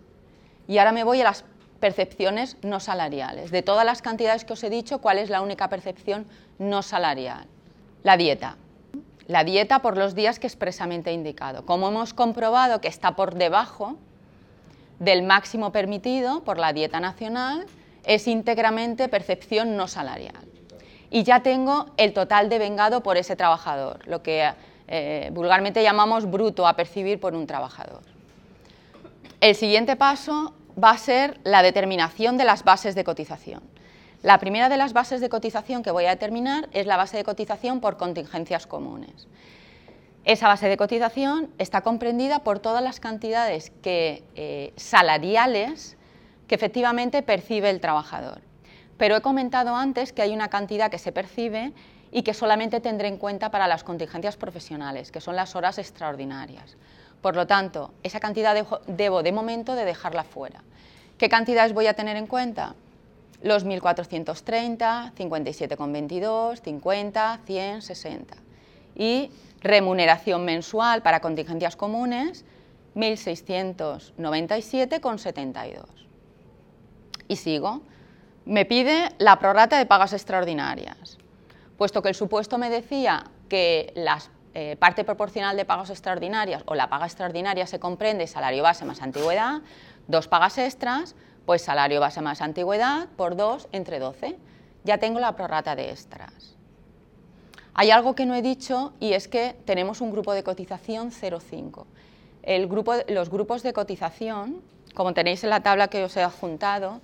y ahora me voy a las percepciones no salariales. De todas las cantidades que os he dicho, ¿cuál es la única percepción no salarial? La dieta. La dieta por los días que expresamente he indicado. Como hemos comprobado que está por debajo del máximo permitido por la dieta nacional, es íntegramente percepción no salarial. Y ya tengo el total de vengado por ese trabajador, lo que eh, vulgarmente llamamos bruto a percibir por un trabajador. El siguiente paso va a ser la determinación de las bases de cotización. La primera de las bases de cotización que voy a determinar es la base de cotización por contingencias comunes. Esa base de cotización está comprendida por todas las cantidades que, eh, salariales que efectivamente percibe el trabajador. Pero he comentado antes que hay una cantidad que se percibe y que solamente tendré en cuenta para las contingencias profesionales, que son las horas extraordinarias. Por lo tanto, esa cantidad debo de momento de dejarla fuera. ¿Qué cantidades voy a tener en cuenta? Los 1430, 57,22, 50, 100, 60. Y remuneración mensual para contingencias comunes, 1.697,72. Y sigo. Me pide la prorrata de pagas extraordinarias. Puesto que el supuesto me decía que las eh, parte proporcional de pagos extraordinarias o la paga extraordinaria se comprende salario base más antigüedad, dos pagas extras, pues salario base más antigüedad por dos entre 12. Ya tengo la prorrata de extras. Hay algo que no he dicho y es que tenemos un grupo de cotización 0,5. Grupo, los grupos de cotización, como tenéis en la tabla que os he adjuntado,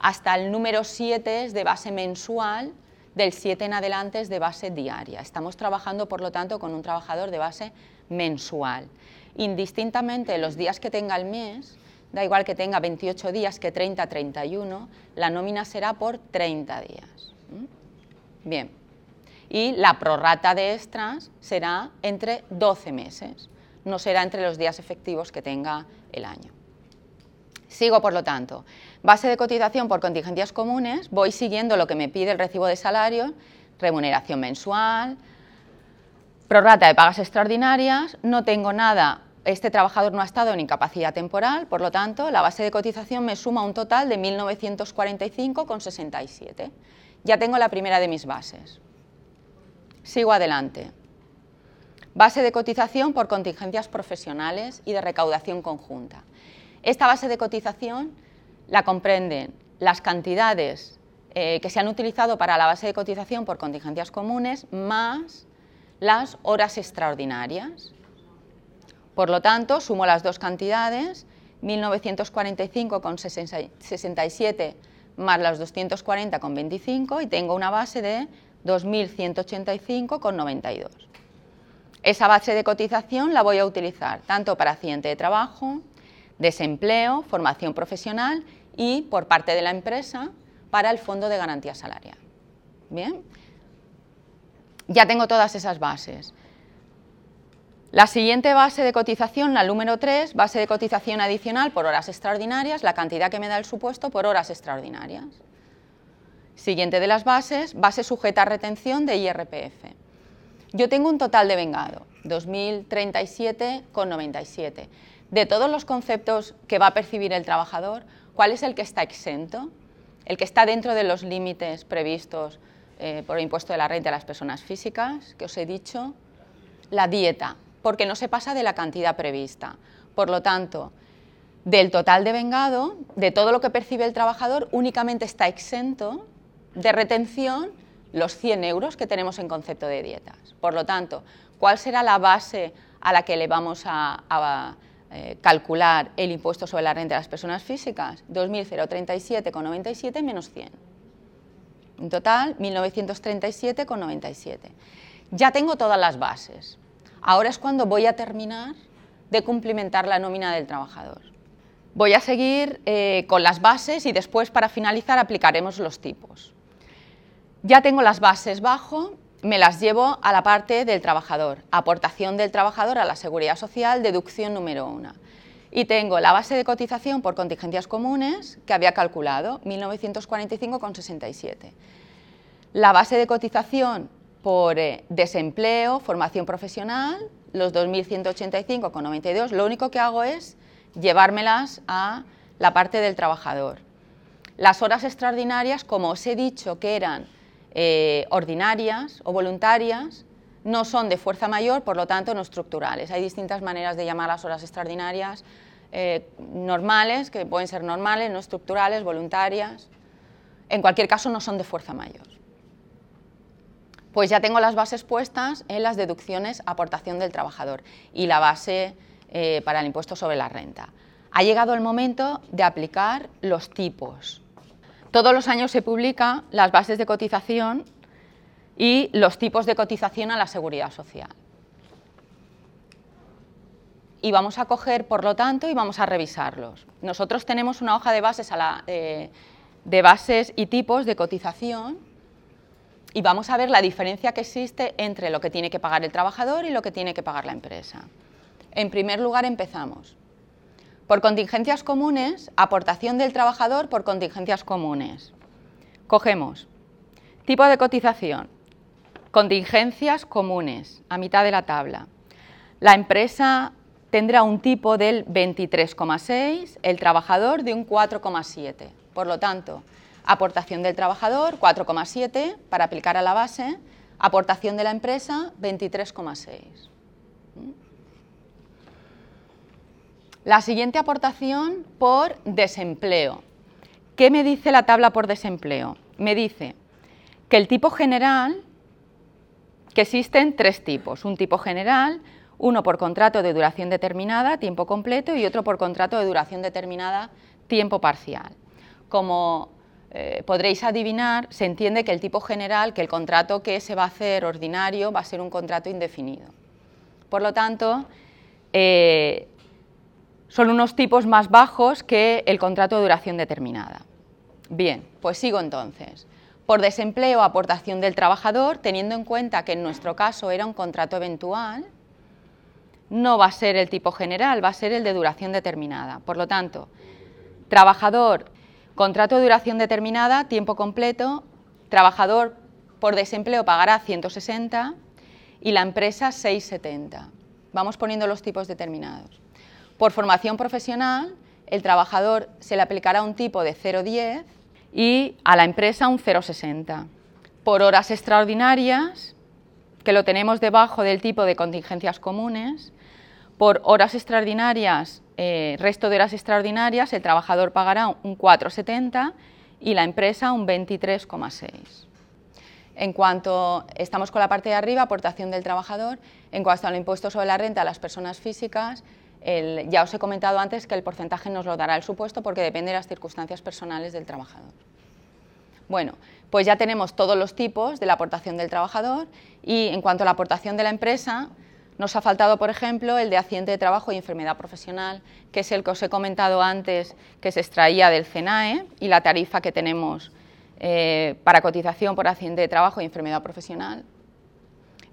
hasta el número 7 es de base mensual del 7 en adelante es de base diaria. Estamos trabajando, por lo tanto, con un trabajador de base mensual. Indistintamente los días que tenga el mes, da igual que tenga 28 días que 30, 31, la nómina será por 30 días. Bien. Y la prorrata de extras será entre 12 meses, no será entre los días efectivos que tenga el año. Sigo, por lo tanto, base de cotización por contingencias comunes, voy siguiendo lo que me pide el recibo de salario, remuneración mensual, prorrata de pagas extraordinarias, no tengo nada, este trabajador no ha estado en incapacidad temporal, por lo tanto, la base de cotización me suma un total de 1.945,67. Ya tengo la primera de mis bases. Sigo adelante. Base de cotización por contingencias profesionales y de recaudación conjunta. Esta base de cotización la comprenden las cantidades eh, que se han utilizado para la base de cotización por contingencias comunes más las horas extraordinarias. Por lo tanto, sumo las dos cantidades, 1945,67 más las 240,25 y tengo una base de 2.185,92. Esa base de cotización la voy a utilizar tanto para accidente de trabajo, desempleo, formación profesional y por parte de la empresa para el Fondo de Garantía Salarial. Bien, ya tengo todas esas bases. La siguiente base de cotización, la número 3, base de cotización adicional por horas extraordinarias, la cantidad que me da el supuesto por horas extraordinarias. Siguiente de las bases, base sujeta a retención de IRPF. Yo tengo un total de vengado, 2.037,97 de todos los conceptos que va a percibir el trabajador, ¿cuál es el que está exento? El que está dentro de los límites previstos eh, por el impuesto de la renta de las personas físicas, que os he dicho, la dieta, porque no se pasa de la cantidad prevista. Por lo tanto, del total de vengado, de todo lo que percibe el trabajador, únicamente está exento de retención los 100 euros que tenemos en concepto de dietas. Por lo tanto, ¿cuál será la base a la que le vamos a, eh, calcular el impuesto sobre la renta de las personas físicas? 2.037,97 menos 100. En total, 1937,97. Ya tengo todas las bases. Ahora es cuando voy a terminar de cumplimentar la nómina del trabajador. Voy a seguir eh, con las bases y después, para finalizar, aplicaremos los tipos. Ya tengo las bases bajo, me las llevo a la parte del trabajador, aportación del trabajador a la seguridad social, deducción número uno. Y tengo la base de cotización por contingencias comunes que había calculado, 1945,67. La base de cotización por eh, desempleo, formación profesional, los 2.185,92, lo único que hago es llevármelas a la parte del trabajador. Las horas extraordinarias, como os he dicho que eran eh, ordinarias o voluntarias, no son de fuerza mayor, por lo tanto no estructurales. Hay distintas maneras de llamar las horas extraordinarias, eh, normales, que pueden ser normales, no estructurales, voluntarias. En cualquier caso no son de fuerza mayor. Pues ya tengo las bases puestas en las deducciones aportación del trabajador y la base eh, para el impuesto sobre la renta. Ha llegado el momento de aplicar los tipos. Todos los años se publican las bases de cotización y los tipos de cotización a la seguridad social. Y vamos a coger, por lo tanto, y vamos a revisarlos. Nosotros tenemos una hoja de bases, eh, de bases y tipos de cotización y vamos a ver la diferencia que existe entre lo que tiene que pagar el trabajador y lo que tiene que pagar la empresa. En primer lugar, empezamos. Por contingencias comunes, aportación del trabajador por contingencias comunes. Cogemos tipo de cotización, contingencias comunes, a mitad de la tabla. La empresa tendrá un tipo del 23,6, el trabajador de un 4,7. Por lo tanto, Aportación del trabajador, 4,7 para aplicar a la base. Aportación de la empresa, 23,6. La siguiente aportación por desempleo. ¿Qué me dice la tabla por desempleo? Me dice que el tipo general, que existen tres tipos. Un tipo general, uno por contrato de duración determinada, tiempo completo, y otro por contrato de duración determinada, tiempo parcial. Como eh, podréis adivinar, se entiende que el tipo general, que el contrato que se va a hacer ordinario va a ser un contrato indefinido. Por lo tanto, eh, son unos tipos más bajos que el contrato de duración determinada. Bien, pues sigo entonces. Por desempleo, aportación del trabajador, teniendo en cuenta que en nuestro caso era un contrato eventual, no va a ser el tipo general, va a ser el de duración determinada. Por lo tanto, trabajador Contrato de duración determinada, tiempo completo, trabajador por desempleo pagará 160 y la empresa 670. Vamos poniendo los tipos determinados. Por formación profesional, el trabajador se le aplicará un tipo de 0,10 y a la empresa un 0,60. Por horas extraordinarias, que lo tenemos debajo del tipo de contingencias comunes, por horas extraordinarias, eh, resto de horas extraordinarias, el trabajador pagará un 4,70 y la empresa un 23,6. En cuanto estamos con la parte de arriba, aportación del trabajador, en cuanto al impuesto sobre la renta a las personas físicas, ya os he comentado antes que el porcentaje nos lo dará el supuesto porque depende de las circunstancias personales del trabajador. Bueno, pues ya tenemos todos los tipos de la aportación del trabajador y en cuanto a la aportación de la empresa, nos ha faltado, por ejemplo, el de accidente de trabajo y enfermedad profesional, que es el que os he comentado antes, que se extraía del CENAE y la tarifa que tenemos eh, para cotización por accidente de trabajo y enfermedad profesional.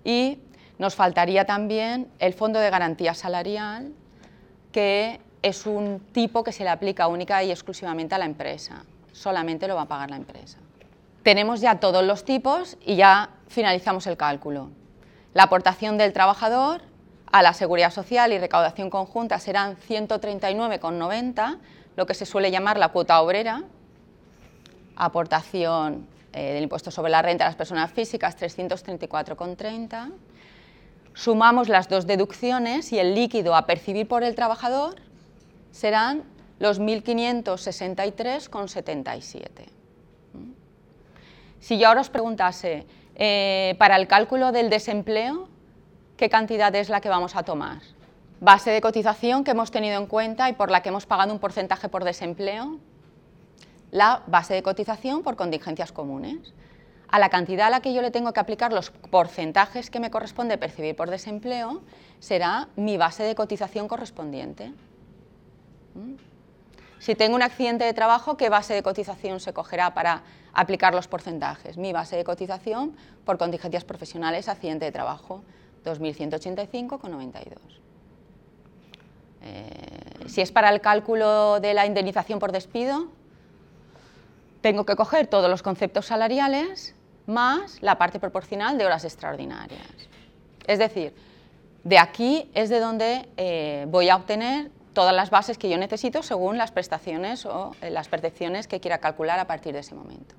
Y nos faltaría también el fondo de garantía salarial, que es un tipo que se le aplica única y exclusivamente a la empresa. Solamente lo va a pagar la empresa. Tenemos ya todos los tipos y ya finalizamos el cálculo. La aportación del trabajador a la seguridad social y recaudación conjunta serán 139,90, lo que se suele llamar la cuota obrera. Aportación eh, del impuesto sobre la renta a las personas físicas, 334,30. Sumamos las dos deducciones y el líquido a percibir por el trabajador serán los 1.563,77. Si yo ahora os preguntase, eh, para el cálculo del desempleo, ¿qué cantidad es la que vamos a tomar? Base de cotización que hemos tenido en cuenta y por la que hemos pagado un porcentaje por desempleo, la base de cotización por contingencias comunes. A la cantidad a la que yo le tengo que aplicar los porcentajes que me corresponde percibir por desempleo, será mi base de cotización correspondiente. ¿Mm? Si tengo un accidente de trabajo, ¿qué base de cotización se cogerá para aplicar los porcentajes? Mi base de cotización por contingencias profesionales, accidente de trabajo, 2.185,92. Eh, si es para el cálculo de la indemnización por despido, tengo que coger todos los conceptos salariales más la parte proporcional de horas extraordinarias. Es decir, de aquí es de donde eh, voy a obtener todas las bases que yo necesito según las prestaciones o eh, las percepciones que quiera calcular a partir de ese momento.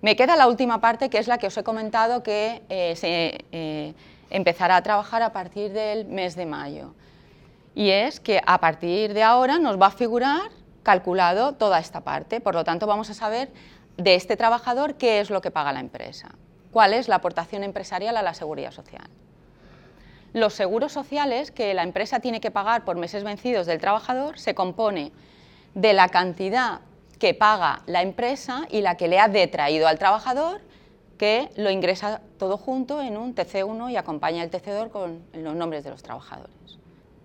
Me queda la última parte, que es la que os he comentado que eh, se eh, empezará a trabajar a partir del mes de mayo. Y es que a partir de ahora nos va a figurar calculado toda esta parte. Por lo tanto, vamos a saber de este trabajador qué es lo que paga la empresa, cuál es la aportación empresarial a la seguridad social los seguros sociales que la empresa tiene que pagar por meses vencidos del trabajador se compone de la cantidad que paga la empresa y la que le ha detraído al trabajador, que lo ingresa todo junto en un TC1 y acompaña el TC2 con los nombres de los trabajadores.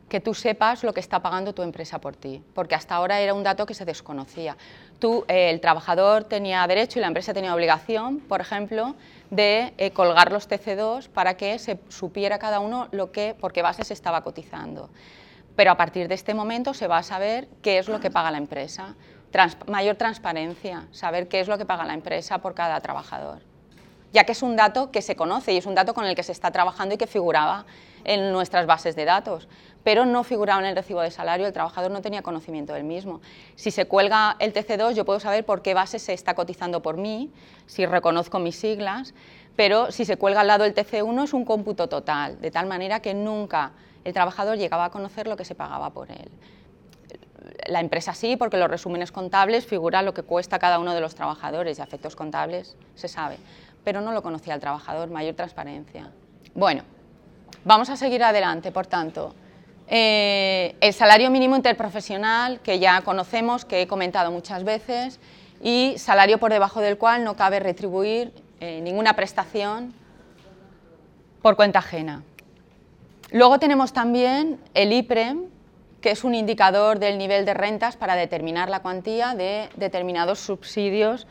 Que tú sepas lo que está pagando tu empresa por ti, porque hasta ahora era un dato que se desconocía. Eh, el trabajador tenía derecho y la empresa tenía obligación, por ejemplo, de eh, colgar los TC2 para que se supiera cada uno lo que, por qué base se estaba cotizando. Pero a partir de este momento se va a saber qué es lo que paga la empresa, mayor transparencia, saber qué es lo que paga la empresa por cada trabajador, ya que es un dato que se conoce y es un dato con el que se está trabajando y que figuraba en nuestras bases de datos, pero no figuraba en el recibo de salario, el trabajador no tenía conocimiento del mismo. Si se cuelga el TC2, yo puedo saber por qué base se está cotizando por mí, si reconozco mis siglas, pero si se cuelga al lado el TC1 es un cómputo total, de tal manera que nunca el trabajador llegaba a conocer lo que se pagaba por él. La empresa sí, porque los resúmenes contables figura lo que cuesta cada uno de los trabajadores y efectos contables se sabe, pero no lo conocía el trabajador, mayor transparencia. Bueno, vamos a seguir adelante, por tanto. Eh, el salario mínimo interprofesional, que ya conocemos, que he comentado muchas veces, y salario por debajo del cual no cabe retribuir eh, ninguna prestación por cuenta ajena. Luego tenemos también el IPREM, que es un indicador del nivel de rentas para determinar la cuantía de determinados subsidios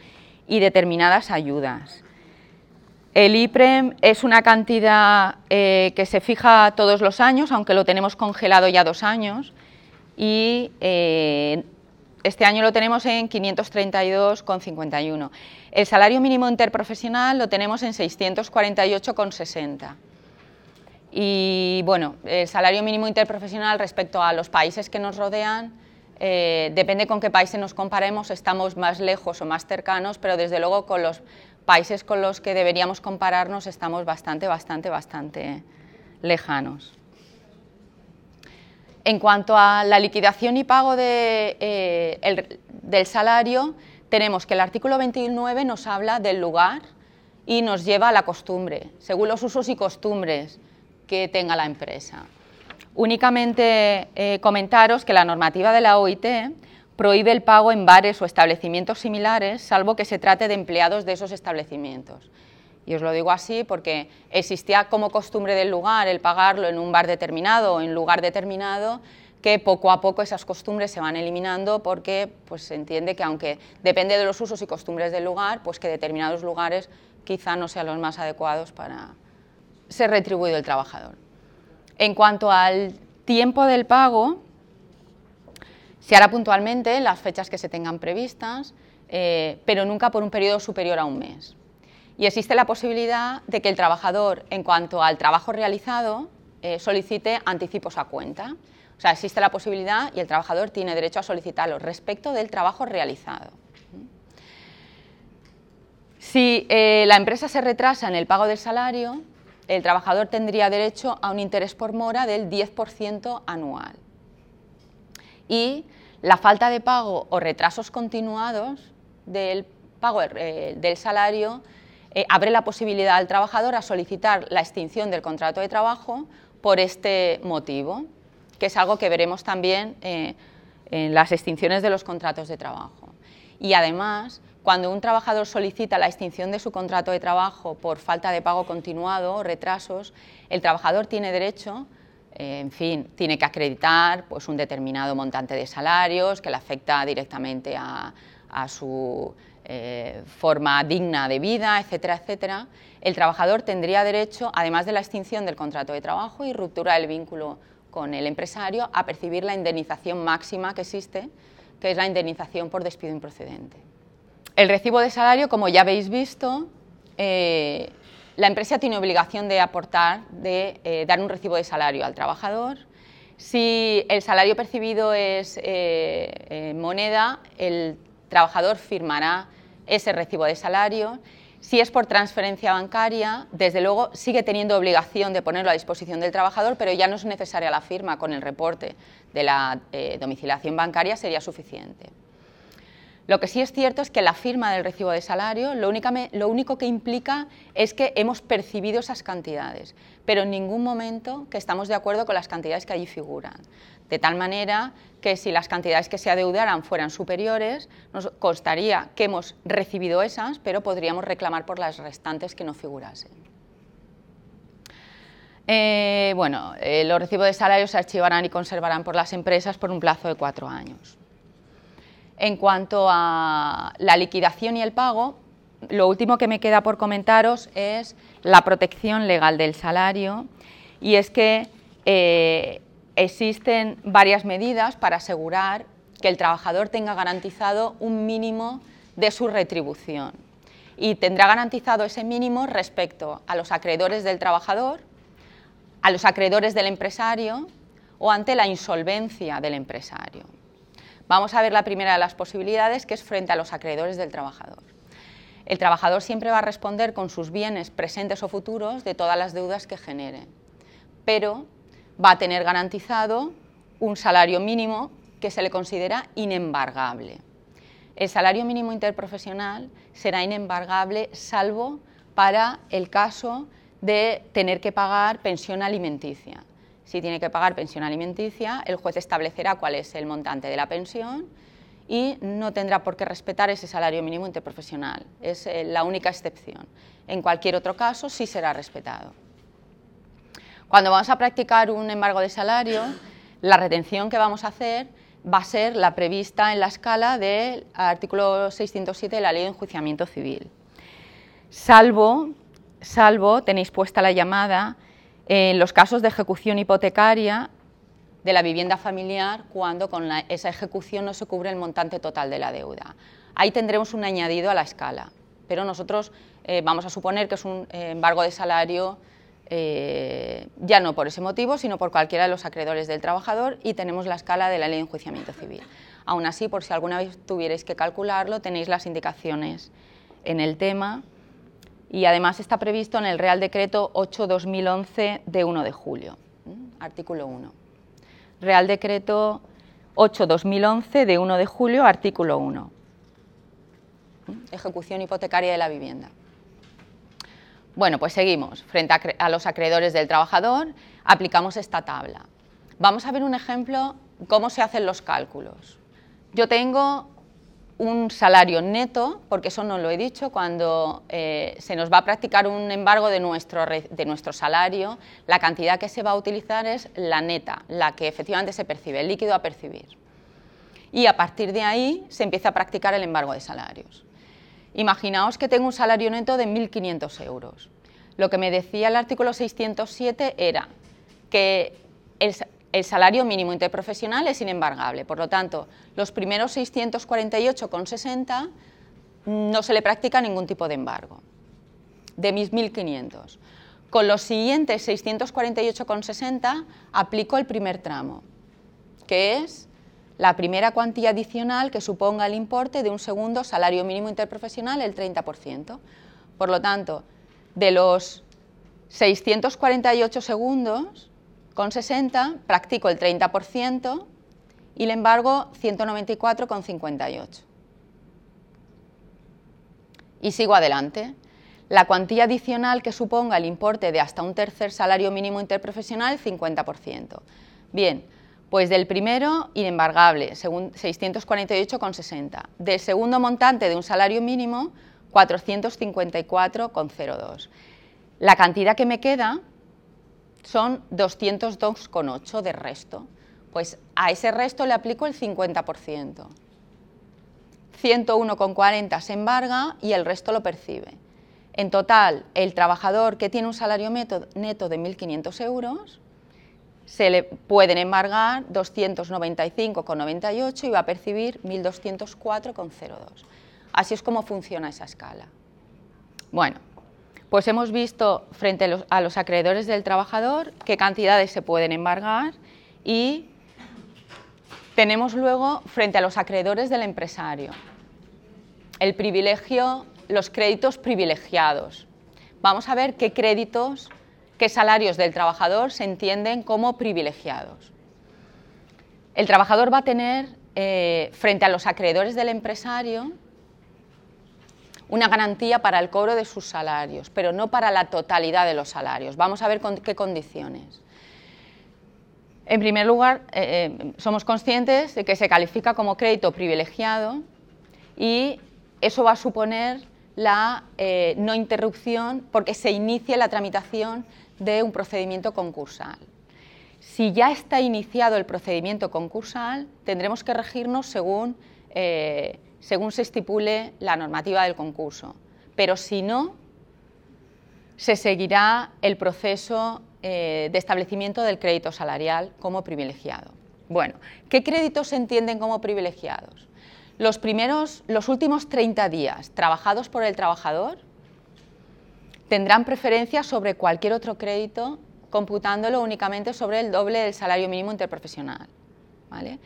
y determinadas ayudas. El IPREM es una cantidad eh, que se fija todos los años, aunque lo tenemos congelado ya dos años, y eh, este año lo tenemos en 532,51. El salario mínimo interprofesional lo tenemos en 648,60. Y bueno, el salario mínimo interprofesional respecto a los países que nos rodean, eh, depende con qué países nos comparemos, estamos más lejos o más cercanos, pero desde luego con los países con los que deberíamos compararnos estamos bastante, bastante, bastante lejanos. En cuanto a la liquidación y pago eh, del salario, tenemos que el artículo 29 nos habla del lugar y nos lleva a la costumbre, según los usos y costumbres que tenga la empresa. Únicamente eh, comentaros que la normativa de la OIT prohíbe el pago en bares o establecimientos similares, salvo que se trate de empleados de esos establecimientos. Y os lo digo así porque existía como costumbre del lugar el pagarlo en un bar determinado o en lugar determinado, que poco a poco esas costumbres se van eliminando porque pues, se entiende que aunque depende de los usos y costumbres del lugar, pues que determinados lugares quizá no sean los más adecuados para ser retribuido el trabajador. En cuanto al tiempo del pago, se hará puntualmente las fechas que se tengan previstas, eh, pero nunca por un periodo superior a un mes. Y existe la posibilidad de que el trabajador, en cuanto al trabajo realizado, eh, solicite anticipos a cuenta. O sea, existe la posibilidad y el trabajador tiene derecho a solicitarlo respecto del trabajo realizado. Si eh, la empresa se retrasa en el pago del salario, el trabajador tendría derecho a un interés por mora del 10% anual. Y la falta de pago o retrasos continuados del pago eh, del salario eh, abre la posibilidad al trabajador a solicitar la extinción del contrato de trabajo por este motivo, que es algo que veremos también eh, en las extinciones de los contratos de trabajo. Y además, cuando un trabajador solicita la extinción de su contrato de trabajo por falta de pago continuado o retrasos, el trabajador tiene derecho, en fin, tiene que acreditar pues, un determinado montante de salarios que le afecta directamente a, su eh, forma digna de vida, etcétera, etcétera. El trabajador tendría derecho, además de la extinción del contrato de trabajo y ruptura del vínculo con el empresario, a percibir la indemnización máxima que existe, que es la indemnización por despido improcedente. El recibo de salario, como ya habéis visto, eh, la empresa tiene obligación de aportar, de eh, dar un recibo de salario al trabajador. Si el salario percibido es eh, moneda, el trabajador firmará ese recibo de salario. Si es por transferencia bancaria, desde luego sigue teniendo obligación de ponerlo a disposición del trabajador, pero ya no es necesaria la firma con el reporte de la domiciliación bancaria, sería suficiente. Lo que sí es cierto es que la firma del recibo de salario lo, único que implica es que hemos percibido esas cantidades, pero en ningún momento que estamos de acuerdo con las cantidades que allí figuran. De tal manera que si las cantidades que se adeudaran fueran superiores, nos constaría que hemos recibido esas, pero podríamos reclamar por las restantes que no figurasen. Eh, bueno, eh, los recibos de salario se archivarán y conservarán por las empresas por un plazo de cuatro años. En cuanto a la liquidación y el pago, lo último que me queda por comentaros es la protección legal del salario y es que eh, existen varias medidas para asegurar que el trabajador tenga garantizado un mínimo de su retribución y tendrá garantizado ese mínimo respecto a los acreedores del trabajador, a los acreedores del empresario o ante la insolvencia del empresario. Vamos a ver la primera de las posibilidades, que es frente a los acreedores del trabajador. El trabajador siempre va a responder con sus bienes presentes o futuros de todas las deudas que genere, pero va a tener garantizado un salario mínimo que se le considera inembargable. El salario mínimo interprofesional será inembargable salvo para el caso de tener que pagar pensión alimenticia. Si tiene que pagar pensión alimenticia, el juez establecerá cuál es el montante de la pensión y no tendrá por qué respetar ese salario mínimo interprofesional. Es eh, la única excepción. En cualquier otro caso, sí será respetado. Cuando vamos a practicar un embargo de salario, la retención que vamos a hacer va a ser la prevista en la escala del artículo 607 de la Ley de Enjuiciamiento Civil. Salvo, salvo, tenéis puesta la llamada, en los casos de ejecución hipotecaria de la vivienda familiar cuando con esa ejecución no se cubre el montante total de la deuda. Ahí tendremos un añadido a la escala, pero nosotros eh, vamos a suponer que es un eh, embargo de salario eh, ya no por ese motivo, sino por cualquiera de los acreedores del trabajador y tenemos la escala de la ley de enjuiciamiento civil. Aún así, por si alguna vez tuvierais que calcularlo, tenéis las indicaciones en el tema y además está previsto en el Real Decreto 8-2011 de 1 de julio, artículo 1. Real Decreto 8-2011 de 1 de julio, artículo 1. Ejecución hipotecaria de la vivienda. Bueno, pues seguimos. Frente a, los acreedores del trabajador, aplicamos esta tabla. Vamos a ver un ejemplo cómo se hacen los cálculos. Yo tengo un salario neto, porque eso no lo he dicho, cuando eh, se nos va a practicar un embargo de nuestro, de nuestro salario, la cantidad que se va a utilizar es la neta, la que efectivamente se percibe, el líquido a percibir. Y a partir de ahí se empieza a practicar el embargo de salarios. Imaginaos que tengo un salario neto de 1.500 euros. Lo que me decía el artículo 607 era que el, el salario mínimo interprofesional es inembargable, por lo tanto, los primeros 648,60 no se le practica ningún tipo de embargo, de mis 1.500. Con los siguientes 648,60 aplico el primer tramo, que es la primera cuantía adicional que suponga el importe de un segundo salario mínimo interprofesional, el 30%. Por lo tanto, de los 648 segundos, con 60 practico el 30% y el embargo 194,58. Y sigo adelante. La cuantía adicional que suponga el importe de hasta un tercer salario mínimo interprofesional, 50%. Bien, pues del primero, inembargable, 648,60. Del segundo montante de un salario mínimo, 454,02. La cantidad que me queda son 202,8 de resto. Pues a ese resto le aplico el 50%. 101,40 se embarga y el resto lo percibe. En total, el trabajador que tiene un salario neto de 1.500 euros se le pueden embargar 295,98 y va a percibir 1.204,02. Así es como funciona esa escala. Bueno, pues hemos visto frente a los, acreedores del trabajador qué cantidades se pueden embargar y tenemos luego frente a los acreedores del empresario el privilegio, los créditos privilegiados. Vamos a ver qué créditos qué salarios del trabajador se entienden como privilegiados. El trabajador va a tener, eh, frente a los acreedores del empresario, una garantía para el cobro de sus salarios, pero no para la totalidad de los salarios. Vamos a ver con qué condiciones. En primer lugar, eh, eh, somos conscientes de que se califica como crédito privilegiado y eso va a suponer la no interrupción porque se inicie la tramitación de un procedimiento concursal. Si ya está iniciado el procedimiento concursal, tendremos que regirnos según, eh, según se estipule la normativa del concurso. Pero si no, se seguirá el proceso eh, de establecimiento del crédito salarial como privilegiado. Bueno, ¿qué créditos se entienden como privilegiados? Los, primeros, los últimos 30 días trabajados por el trabajador tendrán preferencia sobre cualquier otro crédito computándolo únicamente sobre el doble del salario mínimo interprofesional. ¿vale?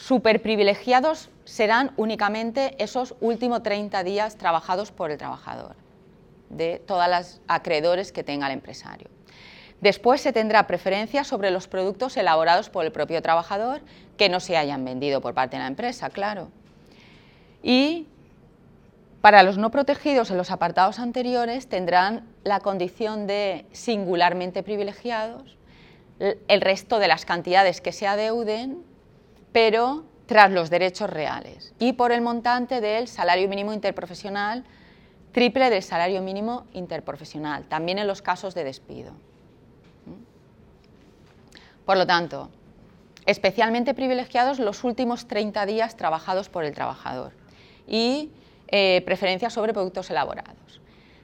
Super privilegiados serán únicamente esos últimos 30 días trabajados por el trabajador, de todas las acreedores que tenga el empresario. Después se tendrá preferencia sobre los productos elaborados por el propio trabajador que no se hayan vendido por parte de la empresa, claro. Y para los no protegidos en los apartados anteriores tendrán la condición de singularmente privilegiados, el resto de las cantidades que se adeuden, pero tras los derechos reales y por el montante del salario mínimo interprofesional, triple del salario mínimo interprofesional, también en los casos de despido. Por lo tanto, especialmente privilegiados los últimos 30 días trabajados por el trabajador y eh, preferencia sobre productos elaborados.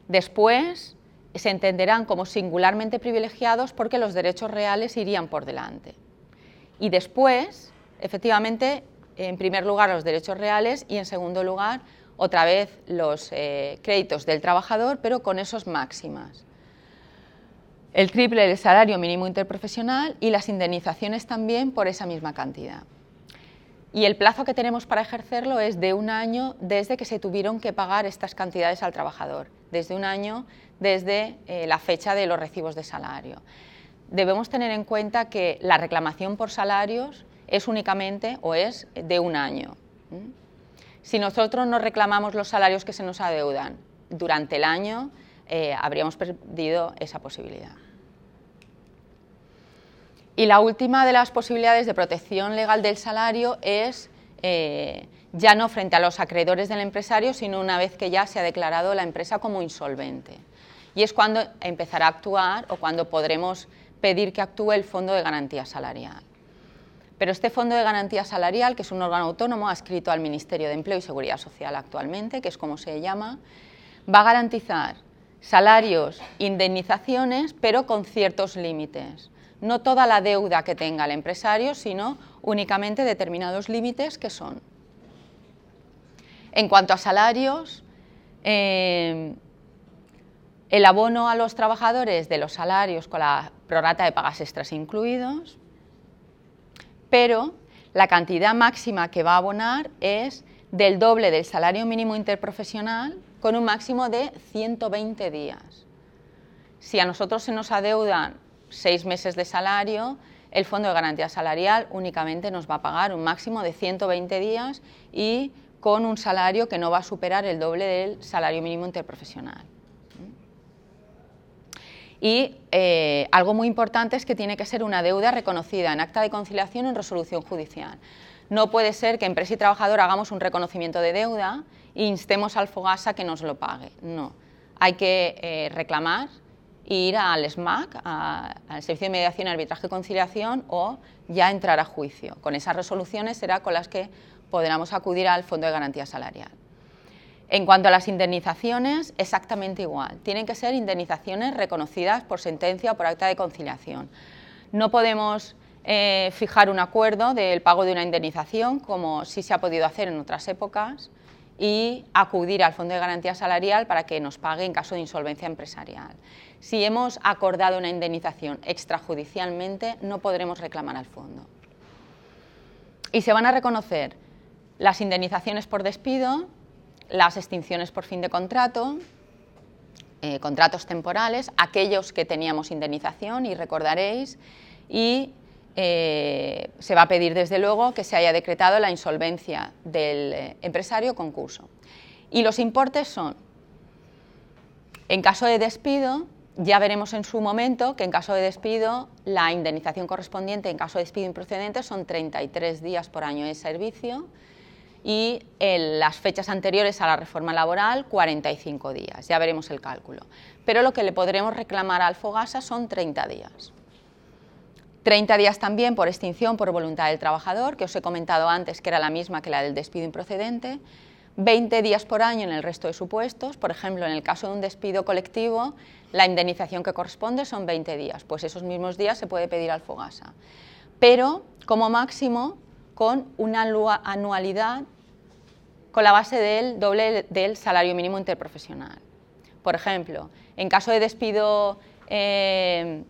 Después se entenderán como singularmente privilegiados porque los derechos reales irían por delante. Y después, efectivamente, en primer lugar los derechos reales y en segundo lugar, otra vez los eh, créditos del trabajador, pero con esos máximas. El triple del salario mínimo interprofesional y las indemnizaciones también por esa misma cantidad y el plazo que tenemos para ejercerlo es de un año desde que se tuvieron que pagar estas cantidades al trabajador, desde un año desde eh, la fecha de los recibos de salario. Debemos tener en cuenta que la reclamación por salarios es únicamente o es de un año. Si nosotros no reclamamos los salarios que se nos adeudan durante el año, eh, habríamos perdido esa posibilidad. Y la última de las posibilidades de protección legal del salario es eh, ya no frente a los acreedores del empresario, sino una vez que ya se ha declarado la empresa como insolvente. Y es cuando empezará a actuar o cuando podremos pedir que actúe el Fondo de Garantía Salarial. Pero este Fondo de Garantía Salarial, que es un órgano autónomo adscrito al Ministerio de Empleo y Seguridad Social actualmente, que es como se llama, va a garantizar salarios, indemnizaciones, pero con ciertos límites no toda la deuda que tenga el empresario, sino únicamente determinados límites que son. En cuanto a salarios, eh, el abono a los trabajadores de los salarios con la prorata de pagas extras incluidos, pero la cantidad máxima que va a abonar es del doble del salario mínimo interprofesional con un máximo de 120 días. Si a nosotros se nos adeudan seis meses de salario, el Fondo de Garantía Salarial únicamente nos va a pagar un máximo de 120 días y con un salario que no va a superar el doble del salario mínimo interprofesional. Y eh, algo muy importante es que tiene que ser una deuda reconocida en acta de conciliación o en resolución judicial. No puede ser que empresa y trabajador hagamos un reconocimiento de deuda e instemos al Fogasa que nos lo pague. No, hay que eh, reclamar e ir al SMAC, al Servicio de Mediación, Arbitraje y Conciliación, o ya entrar a juicio. Con esas resoluciones será con las que podremos acudir al Fondo de Garantía Salarial. En cuanto a las indemnizaciones, exactamente igual. Tienen que ser indemnizaciones reconocidas por sentencia o por acta de conciliación. No podemos eh, fijar un acuerdo del pago de una indemnización, como sí se ha podido hacer en otras épocas, y acudir al Fondo de Garantía Salarial para que nos pague en caso de insolvencia empresarial. Si hemos acordado una indemnización extrajudicialmente, no podremos reclamar al fondo. Y se van a reconocer las indemnizaciones por despido, las extinciones por fin de contrato, eh, contratos temporales, aquellos que teníamos indemnización, y recordaréis, y eh, se va a pedir desde luego que se haya decretado la insolvencia del eh, empresario concurso. Y los importes son, en caso de despido, ya veremos en su momento que en caso de despido la indemnización correspondiente en caso de despido improcedente son 33 días por año de servicio y en las fechas anteriores a la reforma laboral 45 días, ya veremos el cálculo. Pero lo que le podremos reclamar al Fogasa son 30 días. 30 días también por extinción por voluntad del trabajador, que os he comentado antes que era la misma que la del despido improcedente, 20 días por año en el resto de supuestos, por ejemplo, en el caso de un despido colectivo, la indemnización que corresponde son 20 días, pues esos mismos días se puede pedir al Fogasa, pero como máximo con una anualidad con la base del doble del salario mínimo interprofesional. Por ejemplo, en caso de despido eh,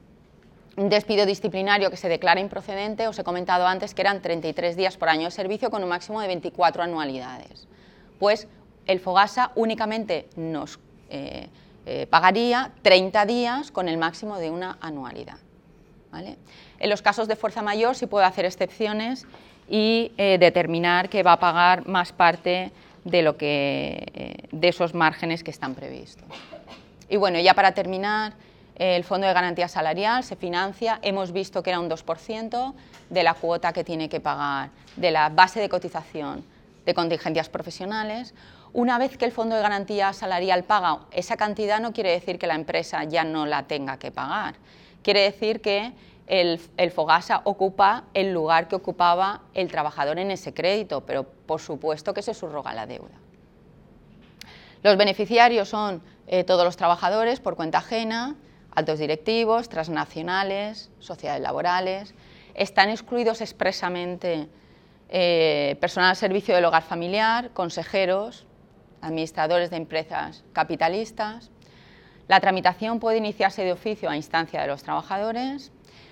despido disciplinario que se declara improcedente, os he comentado antes que eran 33 días por año de servicio con un máximo de 24 anualidades. Pues el Fogasa únicamente nos eh, eh, pagaría 30 días con el máximo de una anualidad. En los casos de fuerza mayor sí puede hacer excepciones y eh, determinar que va a pagar más parte de, lo que, de esos márgenes que están previstos. Y bueno, ya para terminar, el Fondo de Garantía Salarial se financia, hemos visto que era un 2% de la cuota que tiene que pagar, de la base de cotización de contingencias profesionales. Una vez que el Fondo de Garantía Salarial paga esa cantidad, no quiere decir que la empresa ya no la tenga que pagar. Quiere decir que el, Fogasa ocupa el lugar que ocupaba el trabajador en ese crédito, pero por supuesto que se subroga la deuda. Los beneficiarios son eh, todos los trabajadores por cuenta ajena, altos directivos, transnacionales, sociedades laborales. Están excluidos expresamente eh, personal al servicio del hogar familiar, consejeros, administradores de empresas capitalistas. La tramitación puede iniciarse de oficio a instancia de los trabajadores.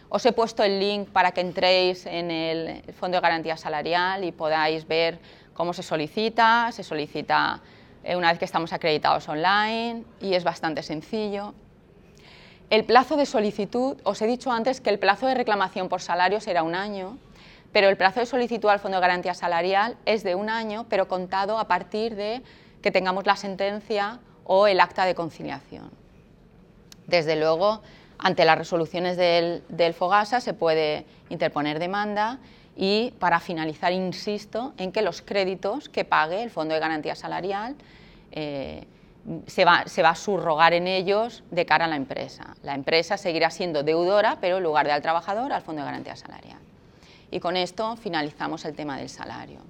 Os he puesto el link para que entréis en el Fondo de Garantía Salarial y podáis ver cómo se solicita. Se solicita eh, una vez que estamos acreditados online y es bastante sencillo. El plazo de solicitud, os he dicho antes que el plazo de reclamación por salario será un año, pero el plazo de solicitud al Fondo de Garantía Salarial es de un año, pero contado a partir de que tengamos la sentencia o el acta de conciliación. Desde luego, ante las resoluciones del, FOGASA se puede interponer demanda y para finalizar insisto en que los créditos que pague el Fondo de Garantía Salarial eh, se va, a subrogar en ellos de cara a la empresa. La empresa seguirá siendo deudora, pero en lugar de al trabajador, al Fondo de Garantía Salarial. Y con esto finalizamos el tema del salario.